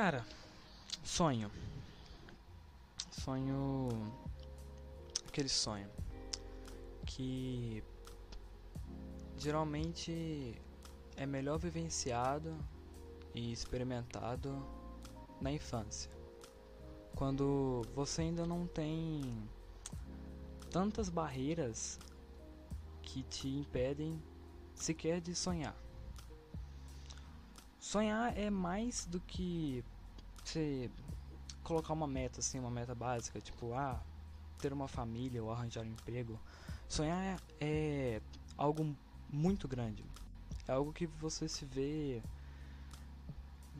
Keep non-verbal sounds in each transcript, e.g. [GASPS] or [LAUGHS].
Cara, sonho. Sonho. Aquele sonho. Que. Geralmente é melhor vivenciado e experimentado na infância. Quando você ainda não tem tantas barreiras que te impedem sequer de sonhar. Sonhar é mais do que você colocar uma meta assim, uma meta básica, tipo, ah, ter uma família ou arranjar um emprego. Sonhar é algo muito grande. É algo que você se vê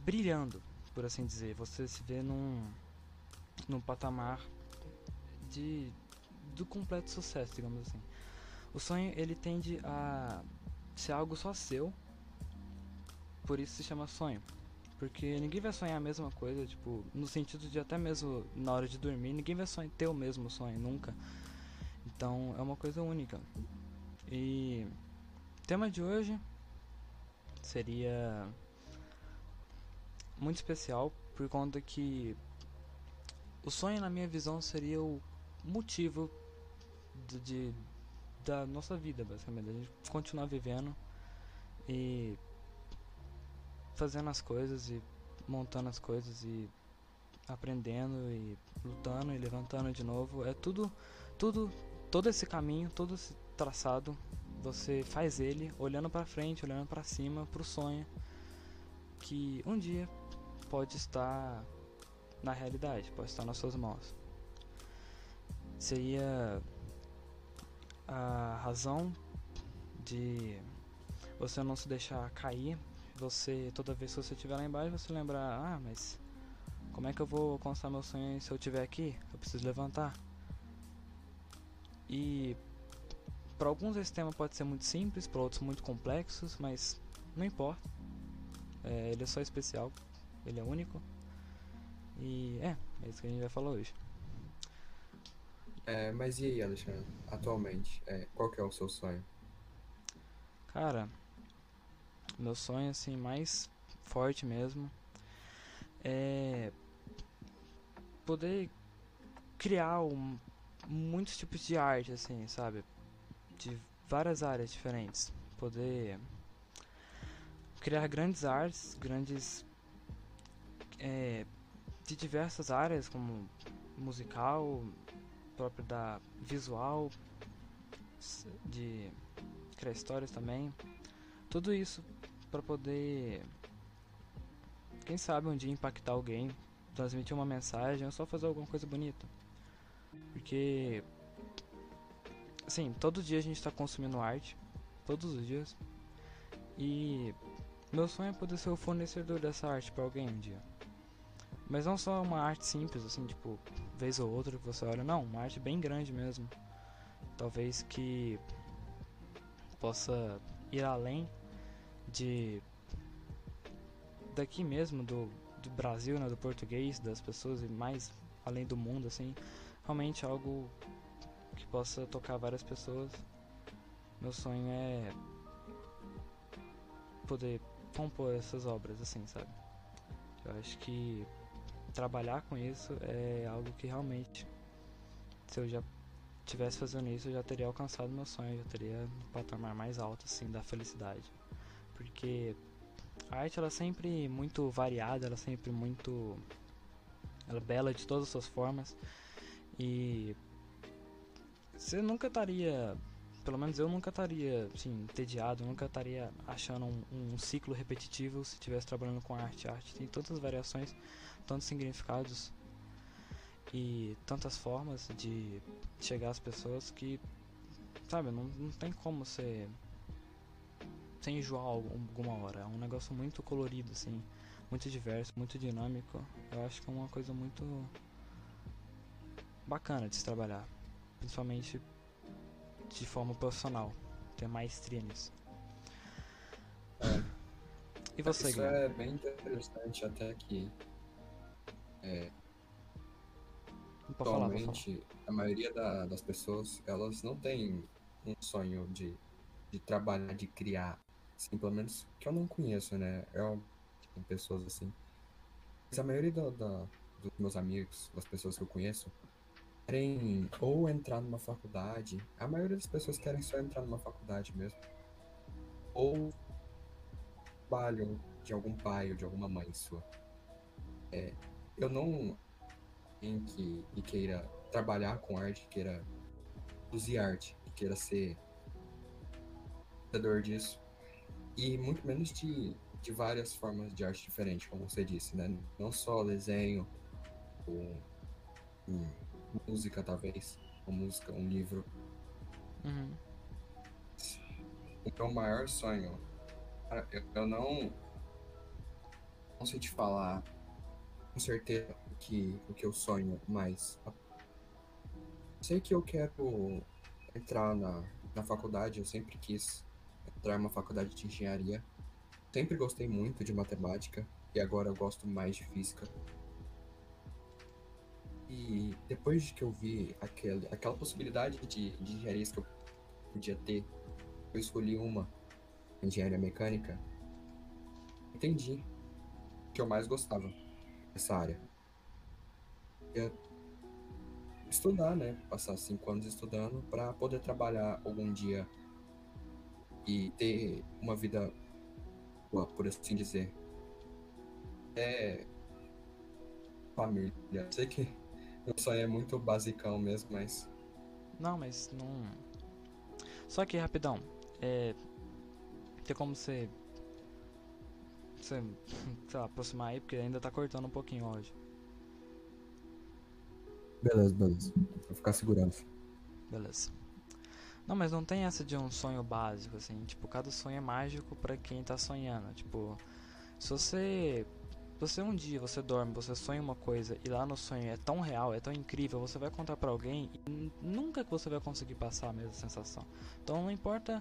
brilhando, por assim dizer. Você se vê num num patamar de do completo sucesso, digamos assim. O sonho ele tende a ser algo só seu. Por isso se chama sonho. Porque ninguém vai sonhar a mesma coisa, tipo, no sentido de até mesmo na hora de dormir, ninguém vai sonhar, ter o mesmo sonho nunca. Então é uma coisa única. E o tema de hoje seria muito especial por conta que o sonho na minha visão seria o motivo de, de da nossa vida, basicamente. A gente continuar vivendo e fazendo as coisas e montando as coisas e aprendendo e lutando e levantando de novo. É tudo, tudo, todo esse caminho, todo esse traçado, você faz ele olhando para frente, olhando para cima, para o sonho que um dia pode estar na realidade, pode estar nas suas mãos. Seria a razão de você não se deixar cair. Você, toda vez que você estiver lá embaixo, você lembrar: ah, mas como é que eu vou alcançar meu sonho se eu estiver aqui? Eu preciso levantar. E para alguns esse tema pode ser muito simples, para outros muito complexos, mas não importa. É, ele é só especial, ele é único. E é, é isso que a gente vai falar hoje. É, mas e aí, Alexandre? Atualmente, é, qual que é o seu sonho? Cara, meu sonho assim mais forte mesmo é poder criar um, muitos tipos de arte assim, sabe? De várias áreas diferentes. Poder criar grandes artes, grandes é, de diversas áreas como musical, próprio da visual, de criar histórias também. Tudo isso para poder, quem sabe um dia impactar alguém, transmitir uma mensagem ou só fazer alguma coisa bonita. Porque, assim, todo dia a gente está consumindo arte, todos os dias. E meu sonho é poder ser o fornecedor dessa arte para alguém um dia. Mas não só uma arte simples, assim, tipo, vez ou outra que você olha, não, uma arte bem grande mesmo. Talvez que possa ir além de daqui mesmo do, do Brasil, né, do português, das pessoas e mais além do mundo, assim, realmente algo que possa tocar várias pessoas. Meu sonho é poder compor essas obras, assim, sabe? Eu acho que trabalhar com isso é algo que realmente, se eu já tivesse fazendo isso, eu já teria alcançado meu sonho, eu já teria um patamar mais alto assim da felicidade. Porque a arte ela é sempre muito variada, ela é sempre muito ela é bela de todas as suas formas e você nunca estaria pelo menos eu nunca estaria assim, entediado, nunca estaria achando um, um, ciclo repetitivo se estivesse trabalhando com arte. A arte tem tantas variações, tantos significados e tantas formas de chegar às pessoas que, sabe, não, não tem como ser sem enjoar alguma hora. É um negócio muito colorido, assim, muito diverso, muito dinâmico. Eu acho que é uma coisa muito bacana de se trabalhar, principalmente de forma profissional, ter maestria nisso. É. E você, Isso é bem interessante até que é, atualmente falar, a maioria da, das pessoas elas não tem um sonho de, de trabalhar, de criar, assim, pelo menos que eu não conheço, né? Eu, tipo, pessoas assim. Mas a maioria da, da- dos meus amigos, das pessoas que eu conheço, querem ou entrar numa faculdade. A maioria das pessoas querem só entrar numa faculdade mesmo. Ou trabalham de algum pai ou de alguma mãe sua. É, eu não em que, que queira trabalhar com arte, queira produzir arte, e queira ser criador disso. E muito menos de, de várias formas de arte diferentes, como você disse, né? Não só desenho, ou, hum, música talvez, ou música, um livro. Uhum. O meu maior sonho, cara, eu, eu não não sei te falar com certeza o que, o que eu sonho, mas sei que eu quero entrar na, na faculdade, eu sempre quis entrar numa faculdade de engenharia. Sempre gostei muito de matemática e agora eu gosto mais de física. E depois de que eu vi aquele, aquela possibilidade de, de engenharias que eu podia ter, eu escolhi uma, engenharia mecânica, entendi que eu mais gostava dessa área. Ia estudar, né? Passar cinco anos estudando para poder trabalhar algum dia e ter uma vida boa, por assim dizer. É família. Sei que meu sonho é muito basicão mesmo, mas Não, mas não. Só que rapidão, é. Tem como você. Você, [LAUGHS] sei lá, aproximar aí, porque ainda tá cortando um pouquinho áudio. beleza, beleza. Vou ficar segurando. Beleza. Não, mas não tem essa de um sonho básico, assim. Tipo, cada sonho é mágico pra quem tá sonhando. Tipo, se você. Você um dia, você dorme, você sonha uma coisa e lá no sonho é tão real, é tão incrível, você vai contar pra alguém e nunca que você vai conseguir passar a mesma sensação. Então não importa.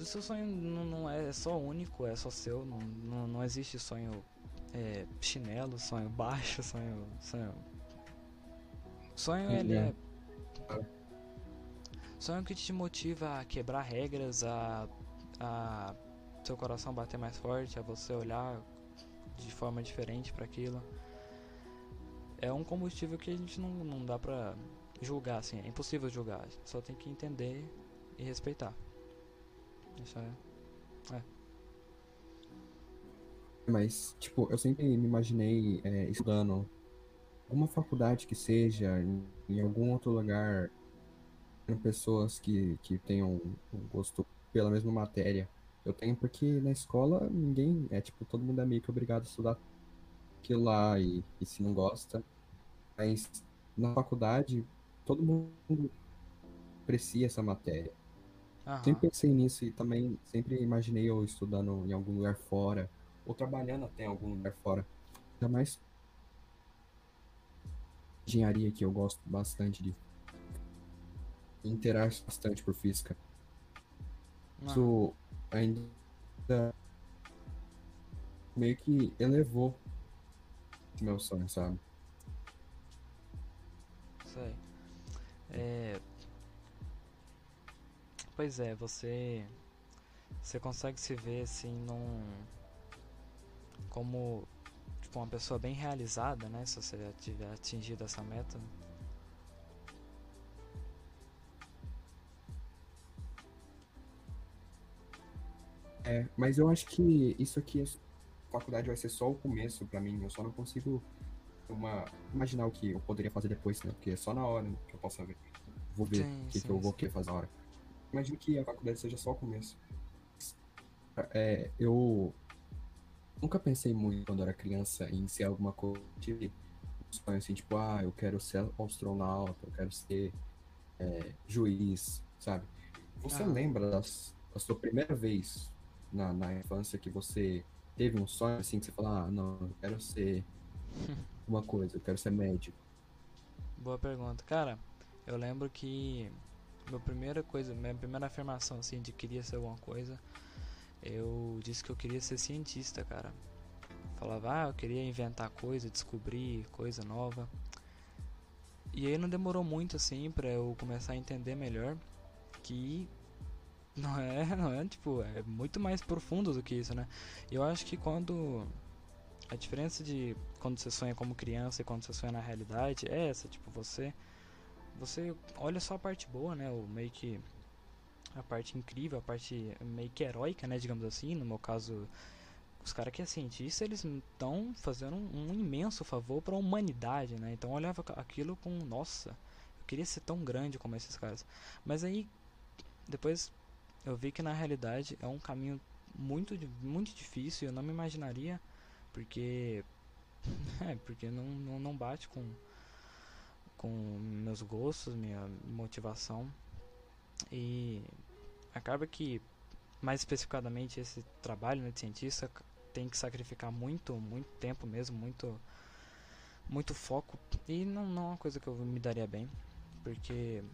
O seu sonho não, não é só único, é só seu. Não, não, não existe sonho é, chinelo, sonho [LAUGHS] baixo, sonho. Sonho, sonho ele é Sonho que te motiva a quebrar regras, a, a seu coração bater mais forte, a você olhar de forma diferente para aquilo. É um combustível que a gente não, não dá pra julgar, assim, é impossível julgar. A gente só tem que entender e respeitar. Isso é. Mas, tipo, eu sempre me imaginei é, estudando alguma faculdade que seja, em, algum outro lugar, pessoas que, que tenham um gosto pela mesma matéria. Eu tenho porque na escola ninguém, é tipo, todo mundo é meio que obrigado a estudar aquilo lá e, e se não gosta. Mas na faculdade, todo mundo aprecia essa matéria. Aham. Sempre pensei nisso e também sempre imaginei eu estudando em algum lugar fora, ou trabalhando até em algum lugar fora. Ainda mais engenharia, que eu gosto bastante de. Interajo bastante por física. aham. Isso ainda meio que elevou meu sonho, sabe? Sei. É. Pois é, você. Você consegue se ver assim num. Como. Tipo, uma pessoa bem realizada, né? Se você tiver atingido essa meta. É, mas eu acho que isso aqui, faculdade vai ser só o começo pra mim. Eu só não consigo uma, imaginar o que eu poderia fazer depois, né? Porque é só na hora que eu posso ver. Vou ver o que, que eu vou querer fazer na hora. Imagino que a faculdade seja só o começo. É, eu nunca pensei muito quando era criança em ser alguma coisa. Tive um sonho assim, tipo, ah, eu quero ser astronauta, eu quero ser é, juiz, sabe? Você Aham. lembra das, da sua primeira vez na, na infância que você teve um sonho assim que você fala, ah, não, eu quero ser [LAUGHS] uma coisa, eu quero ser médico. Boa pergunta. Cara, eu lembro que. Minha primeira coisa, minha primeira afirmação assim de queria ser alguma coisa, eu disse que eu queria ser cientista, cara. Falava, ah, eu queria inventar coisa, descobrir coisa nova. E aí não demorou muito assim pra eu começar a entender melhor que não é, [LAUGHS] não é, tipo, é muito mais profundo do que isso, né? Eu acho que quando a diferença de quando você sonha como criança e quando você sonha na realidade é essa, tipo, você você olha só a parte boa, né? O meio que a parte incrível, a parte meio que heróica, né, digamos assim, no meu caso, os caras que é cientista, eles estão fazendo um, um, imenso favor para a humanidade, né? Então eu olhava aquilo com, nossa, eu queria ser tão grande como esses caras. Mas aí depois eu vi que na realidade é um caminho muito muito difícil, eu não me imaginaria, porque [LAUGHS] é, porque não, não, não bate com com meus gostos, minha motivação. E acaba que, mais especificadamente, esse trabalho né, de cientista tem que sacrificar muito, muito tempo mesmo, muito, muito foco. E não, não é uma coisa que eu me daria bem, porque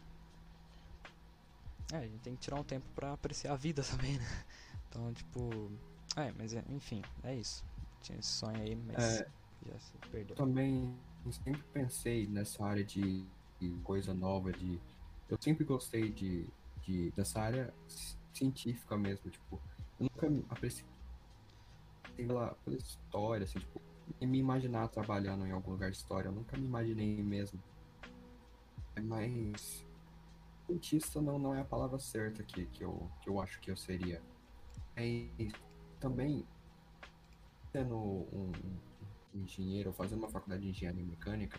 é, a gente tem que tirar um tempo para apreciar a vida [LAUGHS] também, né? Então, tipo, é, mas enfim, é isso. Tinha esse sonho aí, mas é, já se perdeu. Também sempre pensei nessa área de, de coisa nova, de eu sempre gostei de de, dessa área científica mesmo, tipo, eu nunca apreciei pela, pela história, assim, tipo, me imaginar trabalhando em algum lugar de história, eu nunca me imaginei mesmo. Mas cientista não, não é a palavra certa que, que, eu, que eu acho que eu seria. É, também sendo um, um engenheiro, fazendo uma faculdade de engenharia mecânica,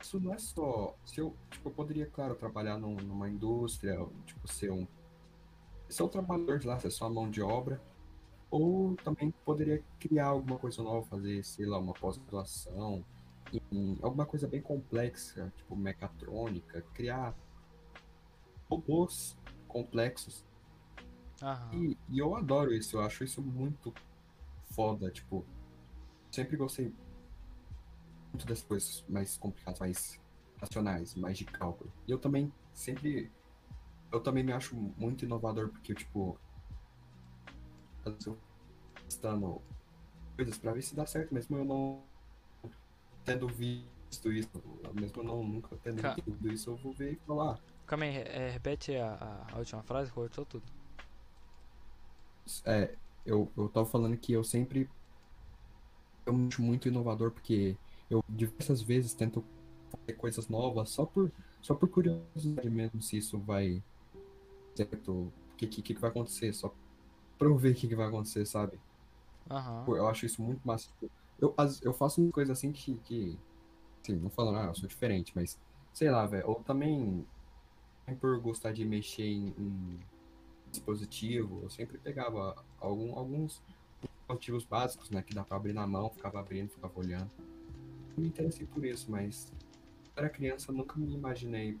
isso não é só. Se eu, tipo, eu poderia, claro, trabalhar num, numa indústria, tipo, ser um. Ser um trabalhador de lá, ser só mão de obra. Ou também poderia criar alguma coisa nova, fazer, sei lá, uma pós-graduação, em alguma coisa bem complexa, tipo mecatrônica, criar robôs complexos. E, e eu adoro isso, eu acho isso muito foda, tipo, sempre gostei muito das coisas mais complicadas, mais racionais, mais de cálculo. E eu também sempre. Eu também me acho muito inovador, porque, tipo. Eu testando coisas pra ver se dá certo, mesmo eu não tendo visto isso, mesmo eu não nunca tendo Ca... visto isso, eu vou ver e falar. Calma aí, é, repete a, a, última frase, cortou tudo. É, eu, eu tava falando que eu sempre. Eu me acho muito inovador porque eu diversas vezes tento fazer coisas novas só por, só por curiosidade mesmo, se isso vai certo, o que, que, que vai acontecer, só pra eu ver o que, que vai acontecer, sabe? Uhum. Eu acho isso muito massa. Eu, eu faço uma coisa assim que, que assim, não falando, ah, eu sou diferente, mas sei lá, velho, ou também por gostar de mexer em, em dispositivo, eu sempre pegava algum, alguns motivos básicos, né, que dá pra abrir na mão, ficava abrindo, ficava olhando me interessei por isso, mas era criança, eu nunca me imaginei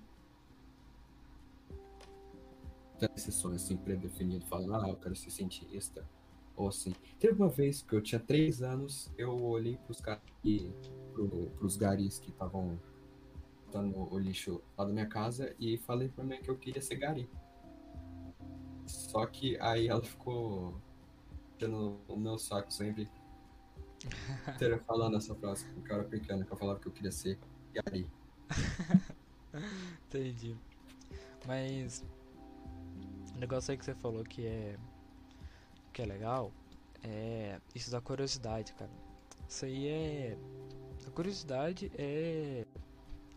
ter esse sonho assim predefinido, falando, ah, eu quero ser cientista, ou assim. Teve uma vez que eu tinha três anos, eu olhei pros caras e pro, pros garis que estavam botando o lixo lá da minha casa e falei pra mim que eu queria ser gari. Só que aí ela ficou tendo o meu saco sempre inteira falando essa frase com cara pequeno, que eu falava que eu queria ser Gari. [LAUGHS] Entendi. Mas o negócio aí que você falou que é que é legal é isso da curiosidade, cara. Isso aí é a curiosidade é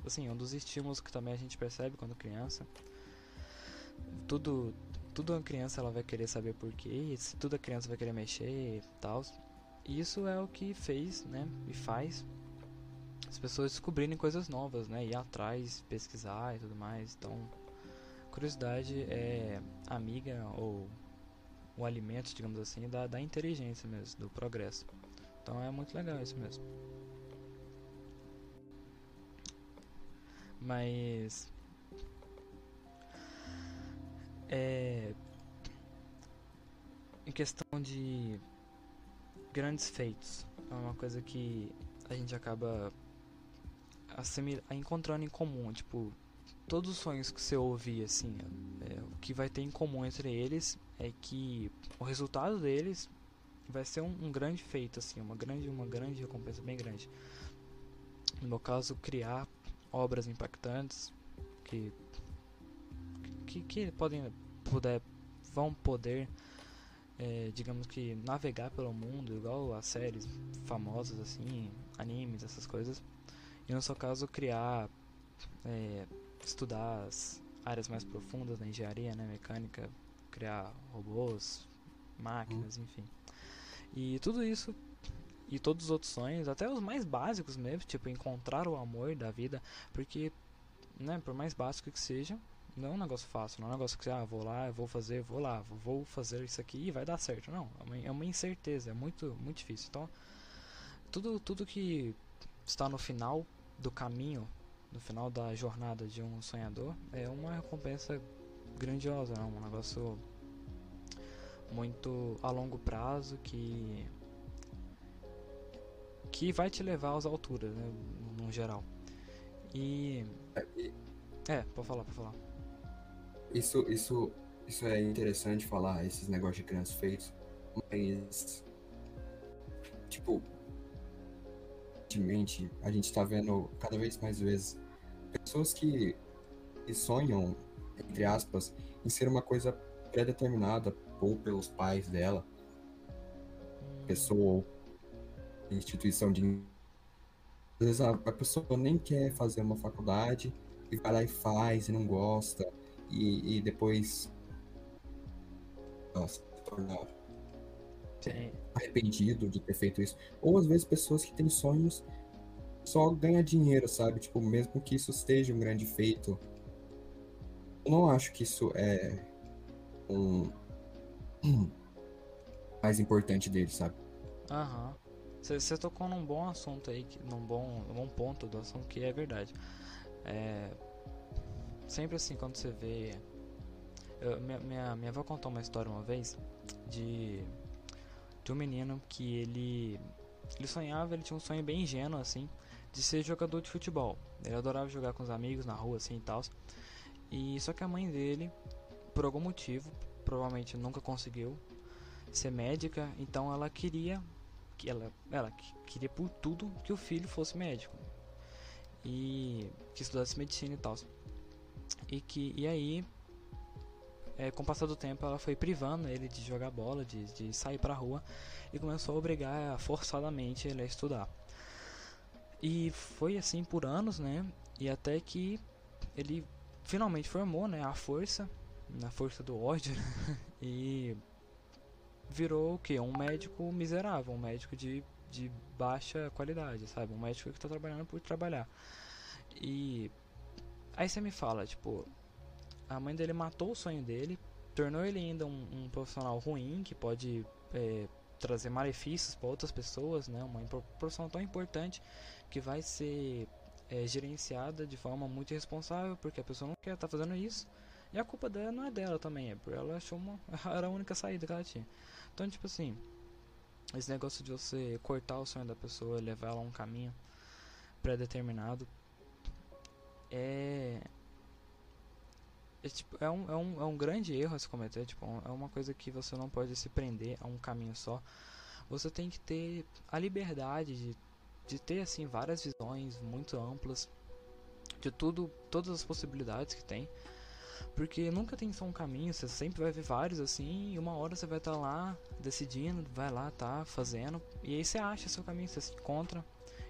assim, um dos estímulos que também a gente percebe quando criança. Tudo tudo uma criança ela vai querer saber por quê, tudo a criança vai querer mexer e tal isso é o que fez, né, e faz as pessoas descobrirem coisas novas, né, ir atrás, pesquisar e tudo mais. Então, curiosidade é amiga ou o alimento, digamos assim, da, da inteligência mesmo, do progresso. Então é muito legal isso mesmo. Mas é em questão de grandes feitos. É uma coisa que a gente acaba encontrando em comum, tipo, todos os sonhos que você ouvir, assim, é, o que vai ter em comum entre eles é que o resultado deles vai ser um, um, grande feito, assim, uma grande, uma grande recompensa bem grande. No meu caso, criar obras impactantes que que, que podem poder vão poder é, digamos que navegar pelo mundo, igual as séries famosas assim, animes, essas coisas. E no seu caso criar, é, estudar as áreas mais profundas da engenharia, né, mecânica, criar robôs, máquinas, uhum. enfim. E tudo isso e todos os outros sonhos, até os mais básicos mesmo, tipo encontrar o amor da vida, porque, né, por mais básico que seja, não é um negócio fácil, não é um negócio que ah, vou lá, vou fazer, vou lá, vou fazer isso aqui e vai dar certo. Não, é uma, é uma incerteza, é muito, muito difícil. Então, tudo, tudo que está no final do caminho, no final da jornada de um sonhador, é uma recompensa grandiosa, não? um negócio muito a longo prazo que que vai te levar às alturas, né, no geral. E é, pode falar, pode falar. Isso, isso, isso é interessante falar, esses negócios de crianças feitos, mas tipo, ultimamente a gente tá vendo cada vez mais vezes pessoas que, que sonham, entre aspas, em ser uma coisa pré-determinada ou pelos pais dela, pessoa ou instituição de. Às vezes a, a, pessoa nem quer fazer uma faculdade e vai lá e faz e não gosta, e, e depois. Nossa, se torna Sim. arrependido de ter feito isso. Ou às vezes pessoas que têm sonhos só ganhar dinheiro, sabe? Tipo, mesmo que isso esteja um grande feito. Eu não acho que isso é um [CLEARS THROAT] mais importante dele, sabe? Aham. Você tocou num bom assunto aí, num bom, num ponto do assunto que é verdade. É, sempre assim, quando você vê. Eu, minha, minha, minha avó contou uma história uma vez de, de um menino que ele. Ele sonhava, ele tinha um sonho bem ingênuo assim, de ser jogador de futebol. Ele adorava jogar com os amigos na rua assim e tal. E só que a mãe dele, por algum motivo, provavelmente nunca conseguiu ser médica, então ela queria que ela, ela queria por tudo que o filho fosse médico e que estudasse medicina e tal. E que e aí é, com o passar do tempo ela foi privando ele de jogar bola, de, de sair pra rua e começou a obrigar forçadamente ele a estudar. E foi assim por anos, né? E até que ele finalmente formou, né, a força, na força do ódio [LAUGHS] e virou o que? Um médico miserável, um médico de, de baixa qualidade, sabe? Um médico que está trabalhando por trabalhar. E aí você me fala, tipo, a mãe dele matou o sonho dele, tornou ele ainda um, um profissional ruim que pode é, trazer malefícios para outras pessoas, né? Uma profissão tão importante que vai ser é, gerenciada de forma muito irresponsável porque a pessoa não quer estar tá fazendo isso. E a culpa dela não é dela também, é porque ela achou uma [LAUGHS] era a única saída que ela tinha. Então, tipo assim, esse negócio de você cortar o sonho da pessoa, levar ela a um caminho pré-determinado, é é, tipo, é, um, é, um, é um grande erro a se cometer. Tipo, é uma coisa que você não pode se prender a um caminho só. Você tem que ter a liberdade de, de ter assim várias visões muito amplas de tudo, todas as possibilidades que tem. Porque nunca tem só um caminho, você sempre vai ver vários assim, e uma hora você vai estar tá lá decidindo, vai lá, tá fazendo, e aí você acha seu caminho, você se encontra.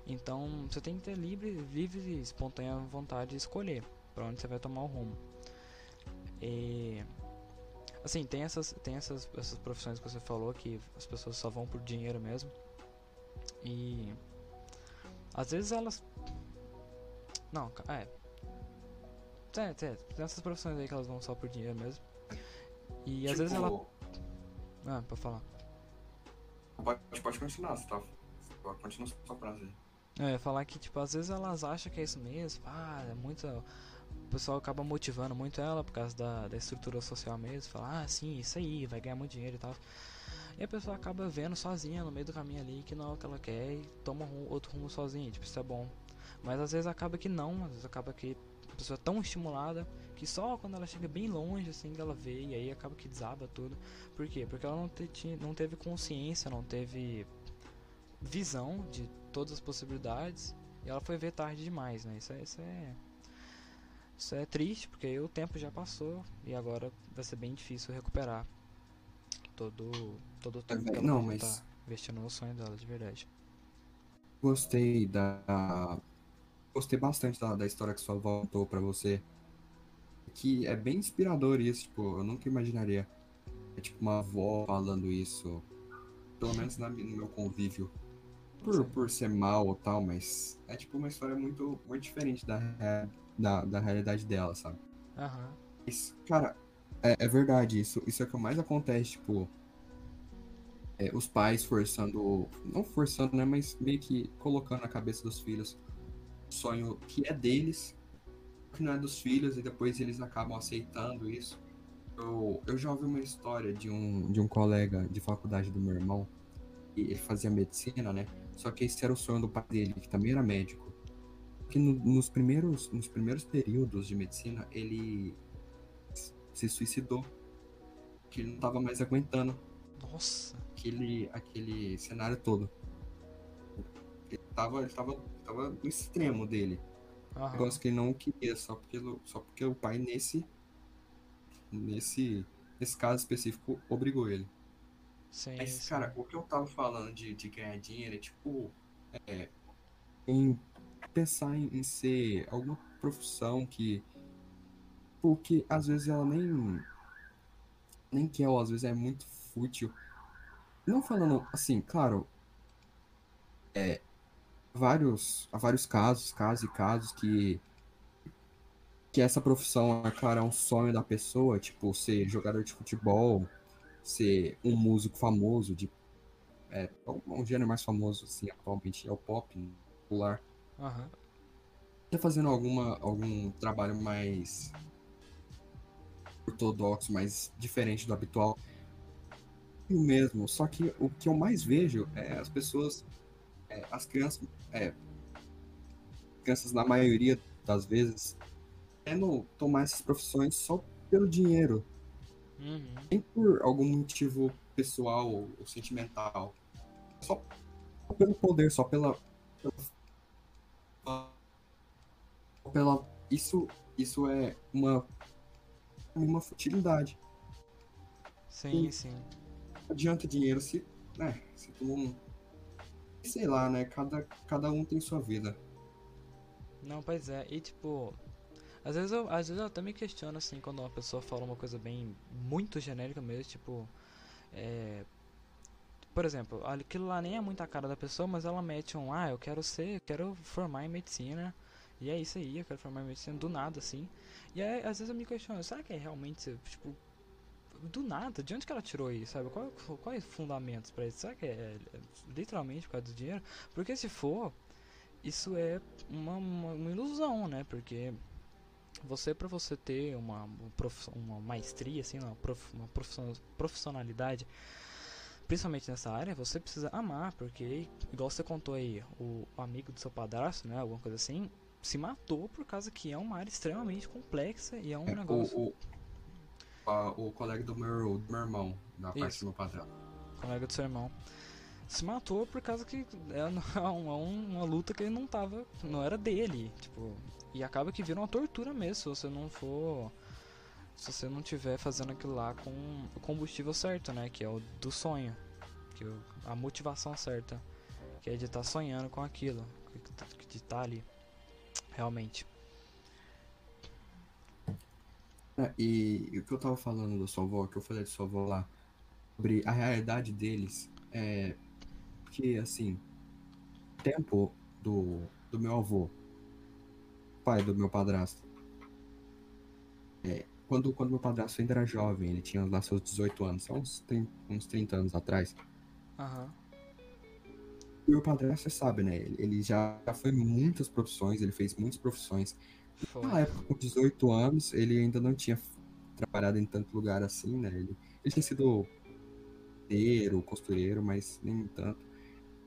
Então você tem que ter livre, livre e espontânea vontade de escolher para onde você vai tomar o rumo. E assim, tem essas tem essas essas profissões que você falou que as pessoas só vão por dinheiro mesmo. E às vezes elas não, é, é, é, tem essas profissões aí que elas vão só por dinheiro mesmo. E tipo... às vezes ela. Ah, pode falar. Pode, pode continuar, você tá. Sua frase. Eu ia falar que, tipo, às vezes elas acham que é isso mesmo. Ah, é muito. O pessoal acaba motivando muito ela por causa da, da estrutura social mesmo. Fala, ah, sim, isso aí, vai ganhar muito dinheiro e tal. E a pessoa acaba vendo sozinha no meio do caminho ali que não é o que ela quer e toma um, outro rumo sozinha. Tipo, isso é bom. Mas às vezes acaba que não, às vezes acaba que pessoa tão estimulada que só quando ela chega bem longe assim ela vê e aí acaba que desaba tudo. Por quê? Porque ela não, te, não teve consciência, não teve visão de todas as possibilidades e ela foi ver tarde demais, né? Isso é, isso é, isso é triste porque o tempo já passou e agora vai ser bem difícil recuperar todo, todo o É, tempo velho, que ela não, podia mas- tá investindo no sonho dela, de verdade. Gostei da. Gostei bastante da, da história que sua avó contou pra você. Que é bem inspirador isso, tipo, eu nunca imaginaria. É tipo uma avó falando isso. Pelo menos na, no meu convívio. Por, por ser mal ou tal, mas é tipo uma história muito, muito diferente da, da, da realidade dela, sabe? Aham. Mas, cara, é, é verdade, isso, isso é o que mais acontece, tipo. é, os pais forçando. Não forçando, né? Mas meio que colocando na cabeça dos filhos sonho que é deles, que não é dos filhos, e depois eles acabam aceitando isso. Eu, eu já ouvi uma história de um, de um colega de faculdade do meu irmão, e ele fazia medicina, né? Só que esse era o sonho do pai dele, que também era médico. Que no- nos, primeiros, nos primeiros períodos de medicina, ele se suicidou. Que ele não tava mais aguentando Nossa. aquele, aquele cenário todo. Ele tava, ele tava, tava no extremo dele. Aham. Negócio que ele não queria, só porque, só porque o pai nesse. Nesse. Nesse caso específico, obrigou ele. Sim, Mas, sim. cara, o que eu tava falando de, de ganhar dinheiro é tipo. É, em pensar em, em ser alguma profissão que. Porque às vezes ela nem. Nem quer, ou às vezes é muito fútil. Não falando assim, claro. É. Vários. Há vários casos, casos e casos que. Que essa profissão, é claro, é um sonho da pessoa, tipo, ser jogador de futebol, ser um músico famoso de é, um gênero mais famoso assim atualmente é o pop né, popular Aham. tá fazendo alguma algum trabalho mais ortodoxo mais diferente do habitual e o mesmo só que o que eu mais vejo é as pessoas é, as crianças é, crianças na maioria das vezes querendo tomar essas profissões só pelo dinheiro Uhum. nem por algum motivo pessoal ou, sentimental. Só pelo poder, só pela. pela, pela- isso, isso é uma. uma futilidade. Sim, sim. Não adianta dinheiro se. né, se tu não. Sei lá, né? Cada, cada um tem sua vida. Não, pois é. E tipo, às vezes eu, às vezes eu até me questiono assim quando uma pessoa fala uma coisa bem muito genérica mesmo, tipo, é, por exemplo, aquilo lá nem é muito a cara da pessoa, mas ela mete um, ah, eu quero ser, eu quero formar em medicina. E é isso aí, eu quero formar em medicina do nada assim. E aí, às vezes eu me questiono, será que é realmente, tipo, do nada, de onde que ela tirou isso, sabe? Qual, quais fundamentos pra isso? Será que é, é literalmente por causa do dinheiro? Porque se for, isso é uma, uma, uma ilusão, né? Porque você para você ter uma, uma, prof- uma maestria, assim, uma, prof- uma profission- profissionalidade, principalmente nessa área, você precisa amar, porque igual você contou aí, o, o amigo do seu padrasto, né? Alguma coisa assim, se matou por causa que é uma área extremamente complexa e é um É, negócio. o, o, o colega do meu, do meu irmão, da parte Isso. do meu padrão. colega do seu irmão, se matou por causa que é uma, [LAUGHS] uma luta que ele não tava, não era dele, tipo, e acaba que vira uma tortura mesmo se você não for, se você não tiver fazendo aquilo lá com o combustível certo, né, que é o do sonho, que a motivação certa, que é de estar sonhando com aquilo, que- de estar ali, realmente. E, e o que eu tava falando da sua avó, que eu falei de sua avó lá, sobre a realidade deles, é que, assim, tempo do, do meu avô, pai do meu padrasto, é, quando, quando meu padrasto ainda era jovem, ele tinha lá seus 18 anos, há uns, 30, uns 30 anos atrás, o meu padrasto, você sabe, né, ele, ele já, já foi em muitas profissões, ele fez muitas profissões, Foi. Na época, com 18 anos, ele ainda não tinha trabalhado em tanto lugar assim, né? Ele, ele tinha sido costureiro, costureiro, mas nem tanto.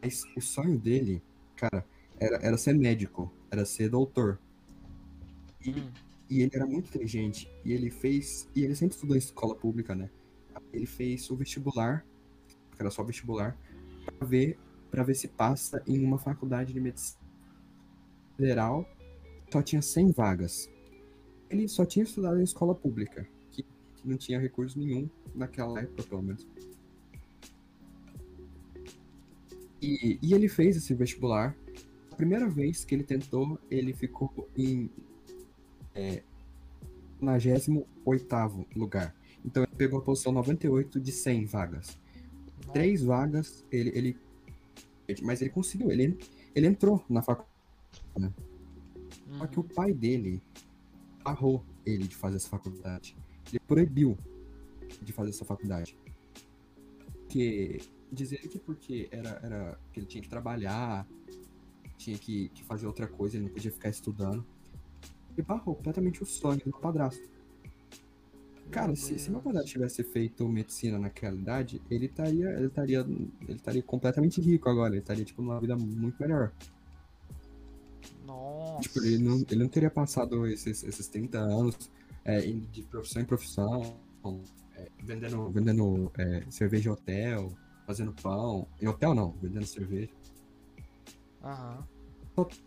Mas o sonho dele, cara, era, era ser médico, era ser doutor. E, Hum, e ele era muito inteligente. E ele fez. E ele sempre estudou em escola pública, né? Ele fez o vestibular, que era só vestibular, pra ver, pra ver se passa em uma faculdade de medicina federal. Só tinha 100 vagas. Ele só tinha estudado em escola pública, que, que não tinha recurso nenhum naquela época, pelo menos, E, e ele fez esse vestibular. A primeira vez que ele tentou, ele ficou em é, 98 lugar. Então ele pegou a posição 98 de 100 vagas. Nossa. Três vagas, ele, ele. Mas ele conseguiu, ele, ele entrou na faculdade. Só que o Uhum. pai dele barrou ele de fazer essa faculdade. Ele proibiu de fazer essa faculdade. Porque dizer que porque era, era que ele tinha que trabalhar, tinha que, que fazer outra coisa, ele não podia ficar estudando. Ele barrou completamente o sonho do meu padrasto. Cara, se, se meu padrasto tivesse feito medicina naquela idade, ele estaria, ele estaria, ele estaria completamente rico agora. Ele estaria tipo numa vida muito melhor. Nossa. Tipo, ele não, ele não teria passado esses, esses 30 anos é, de profissão em profissão, é, vendendo, vendendo é, cerveja em hotel, fazendo pão. Em hotel não, vendendo cerveja. Aham.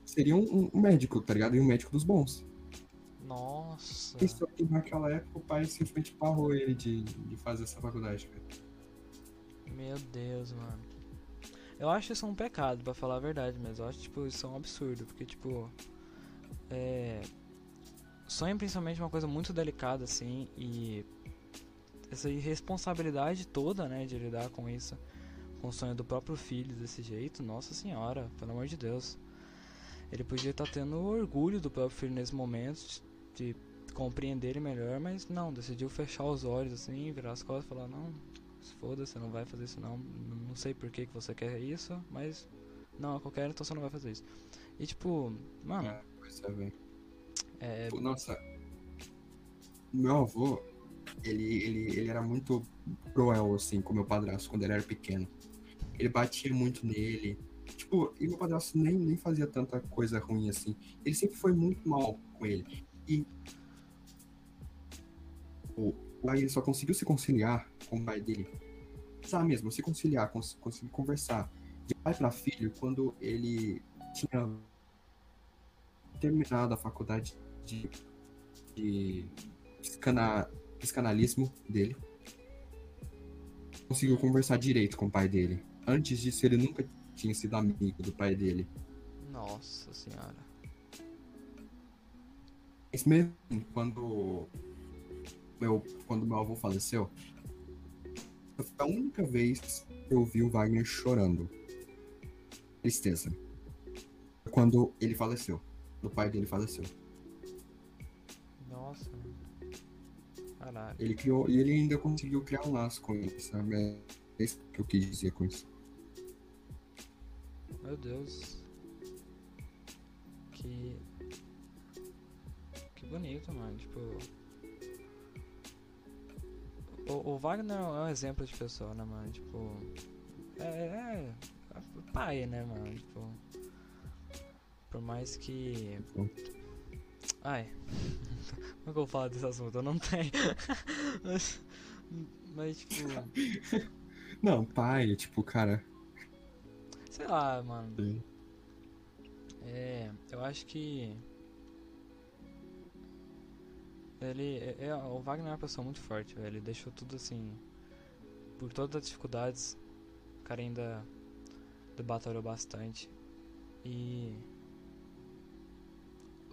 Seria um, um médico, tá ligado? E um médico dos bons. Nossa. Isso que naquela época o pai simplesmente parou ele de, de fazer essa faculdade, cara. Meu Deus, mano. Eu acho isso um pecado, pra falar a verdade mesmo. Eu acho, tipo, isso é um absurdo. Porque, tipo. É. Sonho principalmente é uma coisa muito delicada, assim. E. Essa irresponsabilidade toda, né, de lidar com isso. Com o sonho do próprio filho desse jeito. Nossa senhora, pelo amor de Deus. Ele podia estar tendo orgulho do próprio filho nesse momento. De compreender ele melhor, mas não, decidiu fechar os olhos assim, virar as costas e falar: Não, foda-se, você não vai fazer isso não. Não sei por que, que você quer isso, mas não, eu quero, então você não vai fazer isso. E tipo, mano, Pois é, velho. é. Nossa, meu avô, ele, ele, ele era muito cruel, assim, com meu padrasto quando ele era pequeno. Ele batia muito nele. Tipo, e meu padrasto nem, nem fazia tanta coisa ruim assim. Ele sempre foi muito mal com ele. E o pai ele só conseguiu se conciliar com o pai dele. Sabe mesmo, se conciliar, cons conseguir conversar de pai para filho quando ele tinha terminado a faculdade de, de psicana, psicanalismo dele. Conseguiu conversar direito com o pai dele. Antes disso, ele nunca tinha sido amigo do pai dele. Nossa senhora. Mas mesmo quando meu, quando meu avô faleceu, foi a única vez que eu vi o Wagner chorando. Tristeza. Quando ele faleceu. O pai dele faleceu. Nossa. Caralho. Ele criou, e ele ainda conseguiu criar um laço com ele, sabe? É isso que eu quis dizer com isso. Meu Deus. Que. Que bonito, mano. Tipo. O, o Wagner é um exemplo de pessoa, né, mano? Tipo. É. é é pai, né, mano? Tipo. Por mais que. Ai. [LAUGHS] Como é que eu falo desse assunto? Eu não tenho. [LAUGHS] mas, mas, tipo. Não, pai, tipo, cara. Sei lá, mano. É, eu acho que ele, é, é- o Wagner é uma pessoa muito forte, velho. Ele deixou tudo assim, por todas as dificuldades, o cara ainda batalhou bastante. E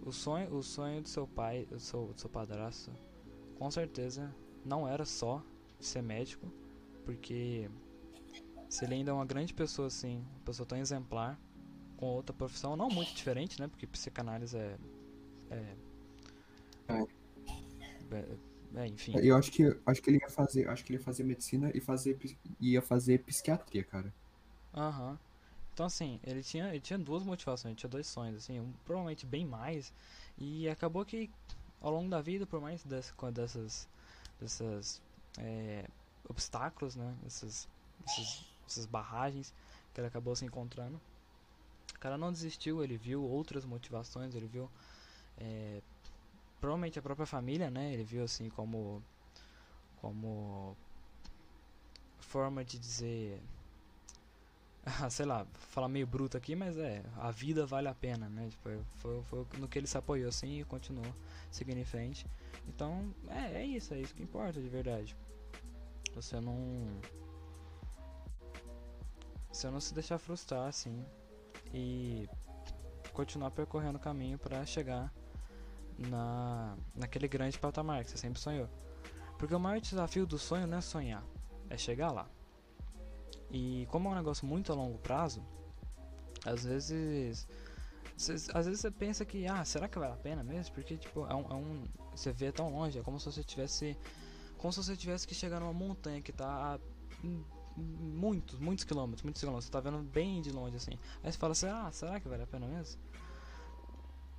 o sonho, o sonho do seu pai, do seu, do seu padrasto, com certeza não era só ser médico, porque se ele ainda é uma grande pessoa assim, uma pessoa tão exemplar, com outra profissão não muito diferente, né? Porque psicanálise é. É. é, é, enfim. Eu acho que acho que ele ia fazer, acho que ele ia fazer medicina e fazer ia fazer psiquiatria, cara. Aham. Então assim, ele tinha, ele tinha duas motivações, ele tinha dois sonhos, assim, um, provavelmente bem mais. E acabou que ao longo da vida, por mais com dessas, dessas é, obstáculos, né? Essas, essas, essas barragens que ele acabou se encontrando. O cara não desistiu, ele viu outras motivações, ele viu é, provavelmente a própria família, né? Ele viu assim como como forma de dizer sei lá, falar meio bruto aqui, mas é, a vida vale a pena, né? Tipo, foi, foi no que ele se apoiou assim e continuou seguindo em frente. Então, é, é isso, é isso que importa de verdade. Você não. você não se deixar frustrar, assim, e continuar percorrendo o caminho para chegar na, naquele grande patamar que você sempre sonhou. Porque o maior desafio do sonho não é sonhar, é chegar lá. E como é um negócio muito a longo prazo, às vezes. às vezes você pensa que, ah, será que vale a pena mesmo? Porque, tipo, é um, é um, Você vê tão longe, é como se você tivesse. Como se você tivesse que chegar numa montanha que tá a muitos, muitos quilômetros, muitos quilômetros. Você tá vendo bem de longe assim. Aí você fala assim, ah, será que vale a pena mesmo?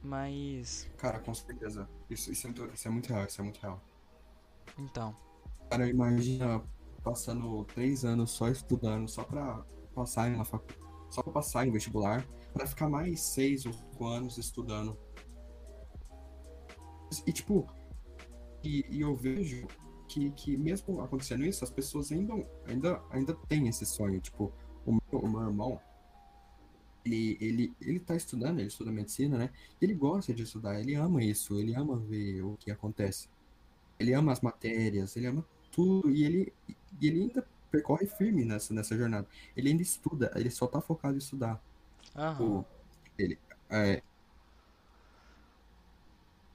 Mas. Cara, com certeza. Isso, isso, é, muito, isso é muito real, isso é muito real. Então. Cara, imagina passando três anos só estudando, só pra passar na faculdade, só pra passar em vestibular, pra ficar mais seis ou cinco anos estudando. E tipo, e, e eu vejo que, que mesmo acontecendo isso, as pessoas ainda, ainda, ainda têm esse sonho. Tipo, o meu, o meu irmão, ele, ele, ele tá estudando, ele estuda medicina, né? Ele gosta de estudar, ele ama isso, ele ama ver o que acontece. Ele ama as matérias, ele ama tudo, e ele, e ele ainda percorre firme nessa, nessa jornada. Ele ainda estuda, ele só tá focado em estudar. Aham. ele, é,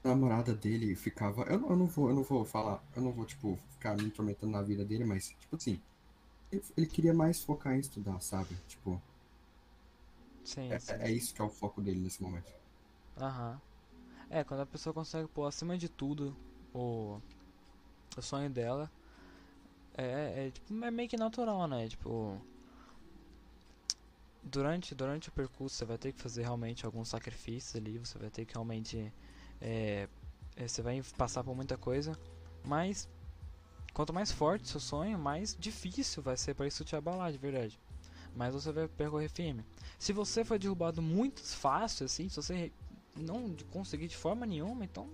a namorada dele ficava. Eu, eu, não vou, eu não vou falar, eu não vou, tipo, ficar me intrometendo na vida dele, mas, tipo assim, ele, ele queria mais focar em estudar, sabe? Tipo. Sim, é, sim. é isso que é o foco dele nesse momento. Aham. É, quando a pessoa consegue pôr acima de tudo o, o sonho dela, é, é, tipo, é meio que natural, né? Tipo, durante, durante o percurso você vai ter que fazer realmente alguns sacrifícios ali, você vai ter que realmente, é, é, você vai passar por muita coisa, mas quanto mais forte seu sonho, mais difícil vai ser para isso te abalar de verdade. Mas você vai percorrer firme. Se você foi derrubado muito fácil, assim, se você não conseguir de forma nenhuma, então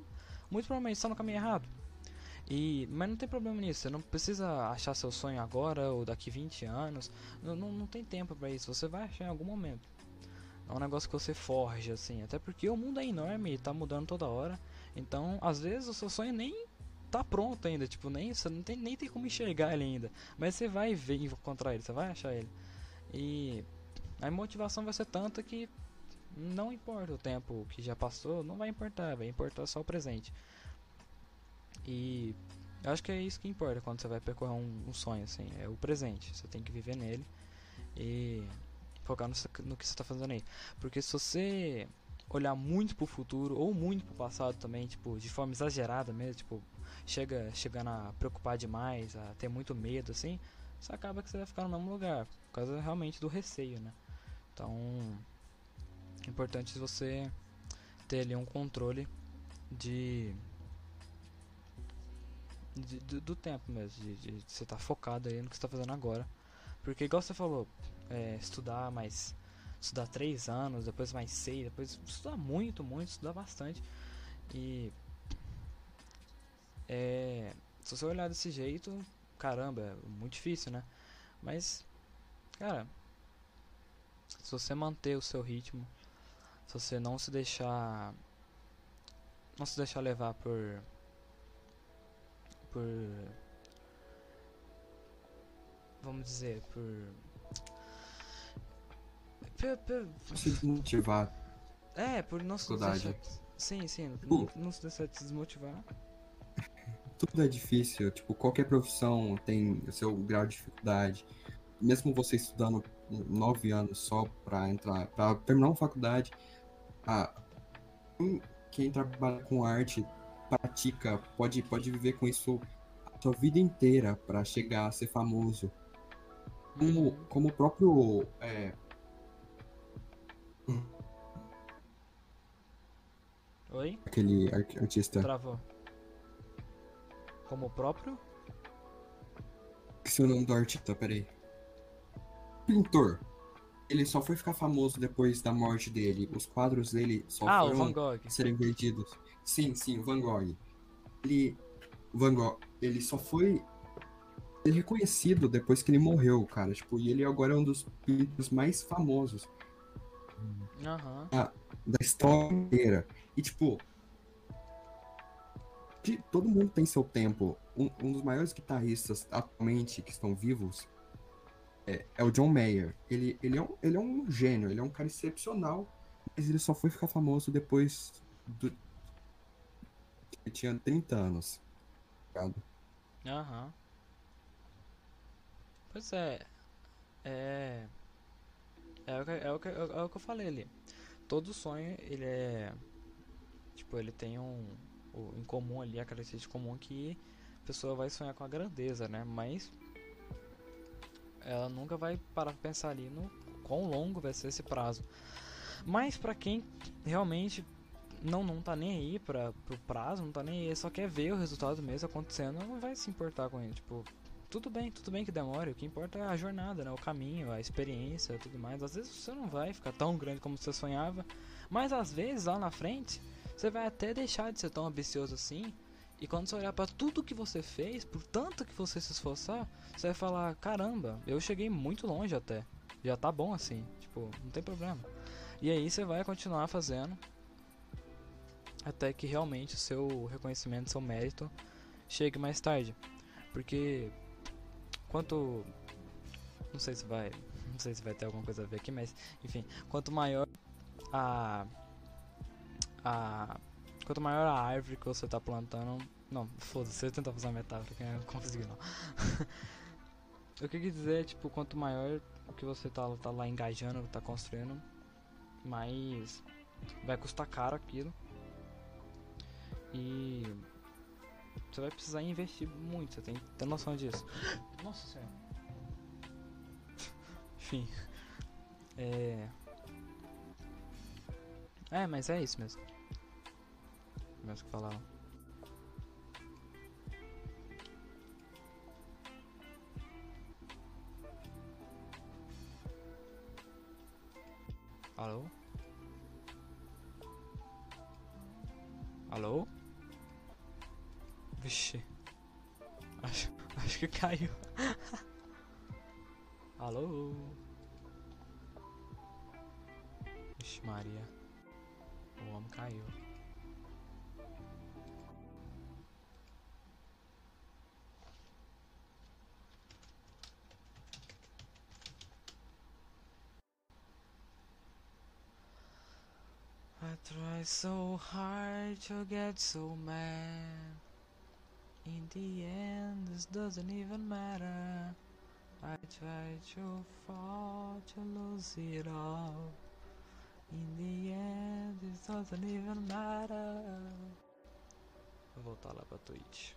muito provavelmente está no caminho errado. E, mas não tem problema nisso, você não precisa achar seu sonho agora ou daqui 20 anos. Não, não, não tem tempo para isso, você vai achar em algum momento. É um negócio que você forja, assim. Até porque o mundo é enorme e tá mudando toda hora. Então, às vezes, o seu sonho nem tá pronto ainda. Tipo, nem, você não tem, nem tem como enxergar ele ainda. Mas você vai ver, encontrar ele, você vai achar ele. E a motivação vai ser tanta que não importa o tempo que já passou, não vai importar, vai importar só o presente. E eu acho que é isso que importa quando você vai percorrer um, um sonho, assim, é o presente. Você tem que viver nele e focar no, no que você está fazendo aí. Porque se você olhar muito pro futuro ou muito pro passado também, tipo, de forma exagerada mesmo, tipo, chega chegando a preocupar demais, a ter muito medo, assim, você acaba que você vai ficar no mesmo lugar, por causa realmente do receio, né? Então, é importante você ter ali um controle de de, do, do, tempo mesmo, de, de, de você estar tá focado aí no que você está fazendo agora. Porque, igual você falou, é, estudar mais. Estudar três anos, depois mais seis, depois estudar muito, muito, estudar bastante. E. É, se você olhar desse jeito, caramba, é muito difícil, né? Mas, cara, se você manter o seu ritmo, se você não se deixar. Não se deixar levar por por vamos dizer por por, por se desmotivar. É por não se deixar sim sim não, não se deixar desmotivar. [LAUGHS] Tudo é difícil tipo qualquer profissão tem o seu grau de dificuldade. Mesmo você estudando nove anos só para entrar para terminar uma faculdade a quem trabalha com arte pratica, pode, pode viver com isso a sua vida inteira para chegar a ser famoso. Como, como o próprio. É... Oi? Aquele artista. Travou. Como o próprio? Que é o nome do artista, peraí. Pintor. Ele só foi ficar famoso depois da morte dele. Os quadros dele só ah, foram serem vendidos. Sim, sim, o Van Gogh. Ele. Van Gogh, ele só foi. Ele é reconhecido depois que ele morreu, cara. Tipo, e ele agora é um dos pintores mais famosos. Uhum. Da, da história inteira. E tipo. De, todo mundo tem seu tempo. Um, um dos maiores guitarristas atualmente que estão vivos é, é o John Mayer. Ele, ele, é um, ele é um gênio, ele é um cara excepcional, mas ele só foi ficar famoso depois do. Ele tinha 30 anos. Aham. Uhum. Pois é. É. É o, que, é, o que, é o que eu falei ali. Todo sonho, ele é. Tipo, ele tem um. O, em comum ali, a característica comum que a pessoa vai sonhar com a grandeza, né? Mas. Ela nunca vai parar pra pensar ali no quão longo vai ser esse prazo. Mas para quem realmente não não tá nem aí para pro prazo, não tá nem aí, só quer ver o resultado mesmo acontecendo, não vai se importar com ele, tipo, tudo bem, tudo bem que demore, o que importa é a jornada, né? O caminho, a experiência, tudo mais. Às vezes você não vai ficar tão grande como você sonhava, mas às vezes lá na frente você vai até deixar de ser tão ambicioso assim. E quando você olhar para tudo que você fez, por tanto que você se esforçar, você vai falar: caramba, eu cheguei muito longe até. Já tá bom assim, tipo, não tem problema. E aí você vai continuar fazendo até que realmente o seu reconhecimento, seu mérito chegue mais tarde. Porque quanto não sei se vai, não sei se vai ter alguma coisa a ver aqui, mas enfim, quanto maior a a quanto maior a árvore que você está plantando, não, foda-se, eu tentar fazer uma metáfora que eu não consegui não. o [LAUGHS] que eu quis dizer tipo, quanto maior o que você tá, tá lá engajando, tá construindo, mais vai custar caro aquilo. E você vai precisar investir muito, você tem que ter noção disso. Nossa senhora. [LAUGHS] Enfim. É. É, mas é isso mesmo. Mesmo que falar. Alô? Alô? Vixe. Acho, acho que caiu. [LAUGHS] Alô? Vixe Maria. O homem caiu. I try so hard to get so mad. In the end, this doesn't even matter. I try to fall to lose it all. In the end, this doesn't even matter. Vou voltar lá pra Twitch.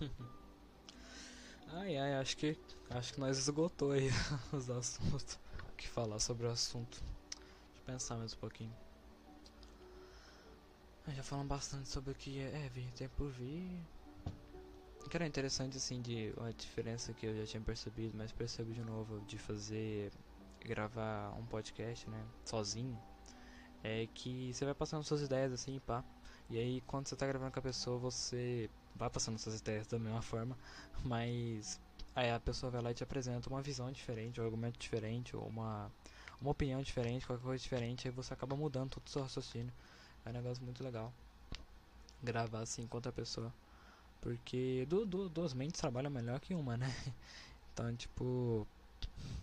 [LAUGHS] ai ai, acho que acho que nós esgotou aí [LAUGHS] os assuntos que falar sobre o assunto. Deixa eu pensar mais um pouquinho. Já falamos bastante sobre o que é, é vir tem por vir. Que era interessante assim de uma diferença que eu já tinha percebido, mas percebo de novo de fazer gravar um podcast, né, sozinho, é que você vai passando suas ideias assim, pá. E aí quando você tá gravando com a pessoa, você vai passando suas ideias da mesma forma, mas aí a pessoa vai lá e te apresenta uma visão diferente, um argumento diferente, ou uma, uma opinião diferente, qualquer coisa diferente, aí você acaba mudando todo o seu raciocínio. É um negócio muito legal. Gravar assim com outra pessoa. Porque du, du, duas mentes trabalham melhor que uma, né? [LAUGHS] Então, tipo,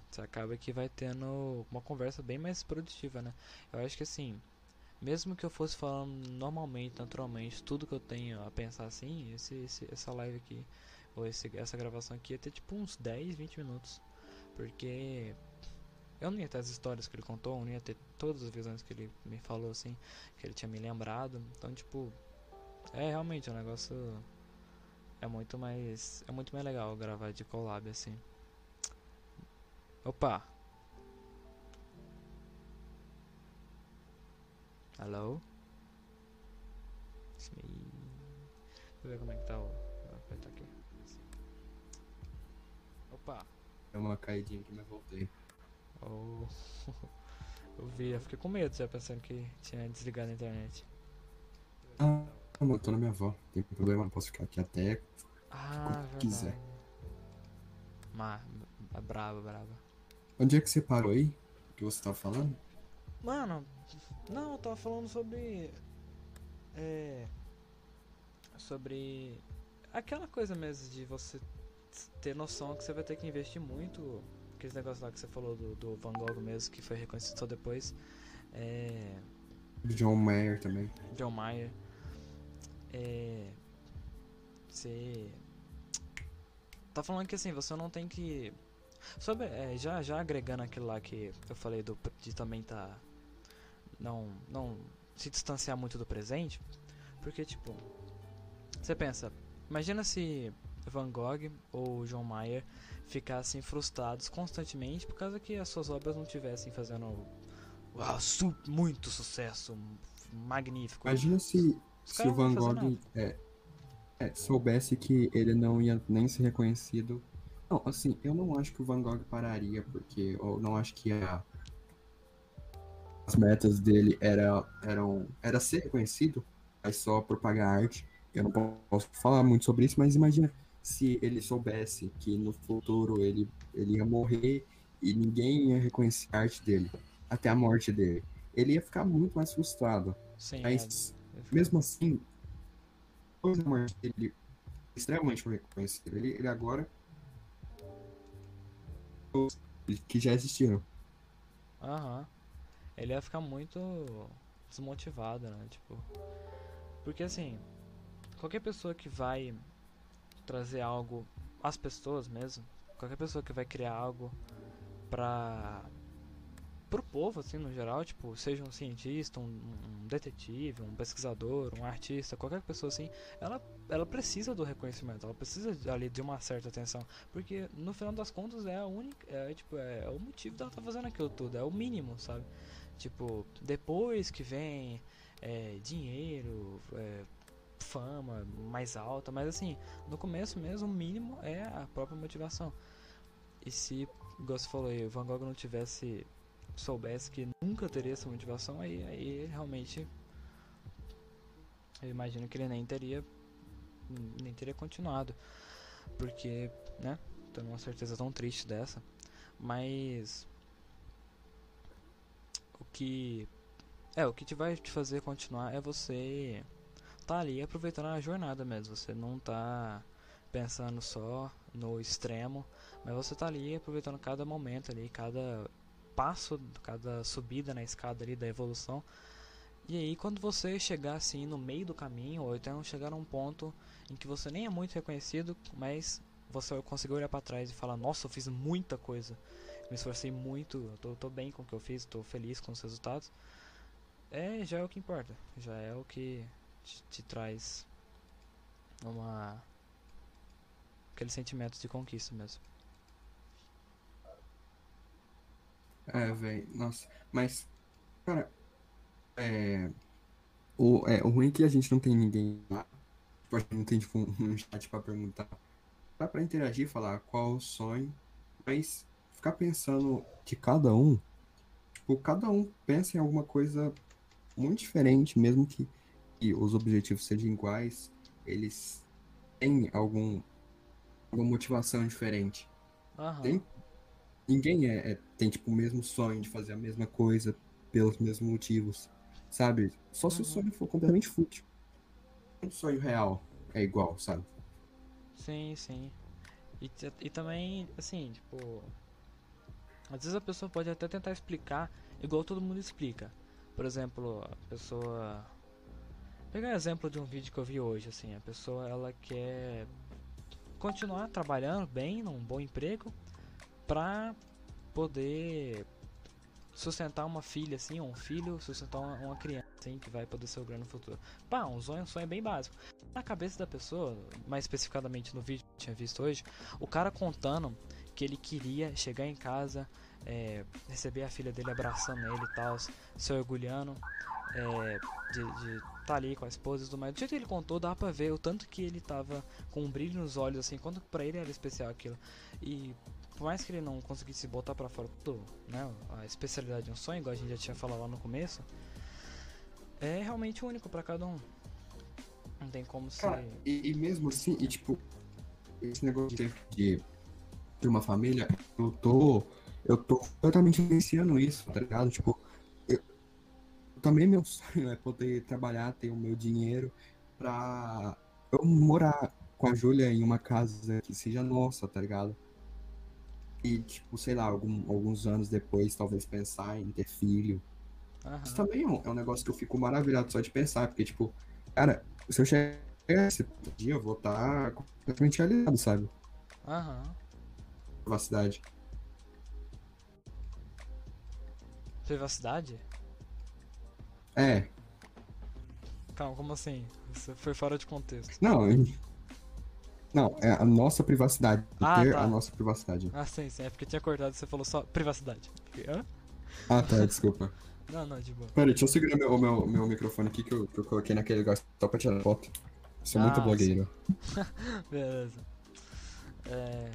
você acaba que vai tendo uma conversa bem mais produtiva, né? Eu acho que assim, mesmo que eu fosse falando normalmente, naturalmente, tudo que eu tenho a pensar assim, esse, esse essa live aqui, ou esse, essa gravação aqui ia ter tipo uns 10, 20 minutos. Porque eu não ia ter as histórias que ele contou, eu não ia ter todas as visões que ele me falou assim, que ele tinha me lembrado. Então, tipo, é realmente um negócio é muito mais é muito mais legal gravar de collab assim. Opa. Me. Deixa eu ver como é que tá o. Vou apertar aqui. Opa. É uma caidinha aqui, mas voltei. Oh. [LAUGHS] eu vi, eu fiquei com medo já pensando que tinha desligado a internet. Ah, eu tô na minha avó. Tem problema, não posso ficar aqui até Ah, quando quiser. Ma, brava, brava. Onde é que você parou aí? O que você tava falando? Mano, não, eu tava falando sobre. É. Sobre. Aquela coisa mesmo de você ter noção que você vai ter que investir muito. Aqueles negócios lá que você falou do, do Van Gogh mesmo, que foi reconhecido só depois. É. John Mayer também. John Mayer. É. Você. Tá falando que assim, você não tem que. Sobre. é, já, já agregando aquilo lá que eu falei do, de também tá. Não. Não se distanciar muito do presente. Porque, tipo. Você pensa. Imagina se Van Gogh ou John Mayer ficassem frustrados constantemente por causa que as suas obras não tivessem fazendo. Uau, su muito sucesso. Magnífico. Imagina se, se o Van Gogh é, é, soubesse que ele não ia nem ser reconhecido. Não, assim, eu não acho que o Van Gogh pararia, porque eu não acho que a, as metas dele era, eram era ser reconhecido, mas só propagar arte. Eu não posso falar muito sobre isso, mas imagina se ele soubesse que no futuro ele, ele ia morrer e ninguém ia reconhecer a arte dele, até a morte dele. Ele ia ficar muito mais frustrado. Sim, Mas, é, mesmo assim, morte dele, extremamente reconhecido. Ele, ele agora. que já existiram. Aham. Ele ia ficar muito desmotivado, né? Tipo. Porque assim, qualquer pessoa que vai trazer algo às pessoas mesmo, qualquer pessoa que vai criar algo pra. Pro povo, assim, no geral, tipo, seja um cientista, um, um detetive, um pesquisador, um artista, qualquer pessoa assim, ela, ela precisa do reconhecimento, ela precisa ali de uma certa atenção. Porque no final das contas é a única. É, tipo, é, o motivo dela tá fazendo aquilo tudo, é o mínimo, sabe? Tipo, depois que vem é, dinheiro, é, fama mais alta, mas assim, no começo mesmo, o mínimo é a própria motivação. E se, igual você falou aí, Van Gogh não tivesse, soubesse que nunca teria essa motivação, aí, aí realmente eu imagino que ele nem teria, nem teria continuado. Porque, né, tô numa certeza tão triste dessa. Mas o que é o que te vai te fazer continuar é você tá ali aproveitando a jornada mesmo. Você não tá pensando só no extremo, mas você tá ali aproveitando cada momento ali, cada passo, cada subida na escada ali da evolução. E aí quando você chegar assim no meio do caminho, ou então chegar num ponto em que você nem é muito reconhecido, mas você conseguiu olhar para trás e falar, nossa, eu fiz muita coisa, me esforcei muito, eu tô, tô bem com o que eu fiz, tô feliz com os resultados. É, já é o que importa, já é o que te, te traz uma aquele sentimento de conquista mesmo. É, velho, nossa. Mas, cara, é. O, é, o ruim é que a gente não tem ninguém lá. Tipo, a gente não tem, tipo, um, chat pra perguntar. Dá pra interagir, falar qual o sonho, mas ficar pensando que cada um, tipo, cada um pensa em alguma coisa muito diferente, mesmo que, que os objetivos sejam iguais, eles têm algum, alguma motivação diferente. Aham. Tem- Ninguém é, é- tem, tipo, o mesmo sonho de fazer a mesma coisa pelos mesmos motivos, sabe? Só se o Uhum. sonho for completamente fútil. Um sonho real é igual, sabe? Sim, sim. E, e também, assim, tipo. Às vezes a pessoa pode até tentar explicar igual todo mundo explica. Por exemplo, a pessoa pegar exemplo de um vídeo que eu vi hoje, assim, a pessoa ela quer continuar trabalhando bem, num bom emprego, pra poder sustentar uma filha, assim, ou um filho, sustentar uma, uma, criança, assim, que vai poder ser o grande futuro. Pá, um sonho, um sonho bem básico. Na cabeça da pessoa, mais especificadamente no vídeo que eu tinha visto hoje, o cara contando que ele queria chegar em casa, é, receber a filha dele abraçando ele e tal, se orgulhando é, de estar tá ali com a esposa e tudo mais. Do jeito que ele contou, dá pra ver o tanto que ele tava com um brilho nos olhos, assim, quanto pra ele era especial aquilo. E por mais que ele não conseguisse botar para fora tudo, né, a especialidade de um sonho, igual a gente já tinha falado lá no começo, é realmente único para cada um. Não tem como Cara, ser. E, e, mesmo assim, e tipo, esse negócio de, de, de uma família, eu tô. Eu tô totalmente vivenciando isso, tá ligado? Tipo, eu, também meu [LAUGHS] sonho é poder trabalhar, ter o meu dinheiro pra eu morar com a Júlia em uma casa que seja nossa, tá ligado? E, tipo, sei lá, algum, alguns anos depois, talvez pensar em ter filho. Uhum. Isso também é um, é um, negócio que eu fico maravilhado só de pensar, porque, tipo, cara, se eu chegar esse dia, eu vou estar completamente realizado, sabe? Aham. Uhum. Privacidade. Privacidade? É. Calma, como assim? Você foi fora de contexto. Não, não, é a nossa privacidade. Ah, ter tá. a nossa privacidade. Ah, sim, sim. É porque tinha cortado e você falou só privacidade. Hã? Ah, tá, desculpa. [LAUGHS] Não, não, de boa. Peraí, deixa eu segurar meu, meu, meu microfone aqui que eu, que eu coloquei naquele lugar só pra tirar foto. Sou Ah, muito blogueiro. [LAUGHS] Beleza. É...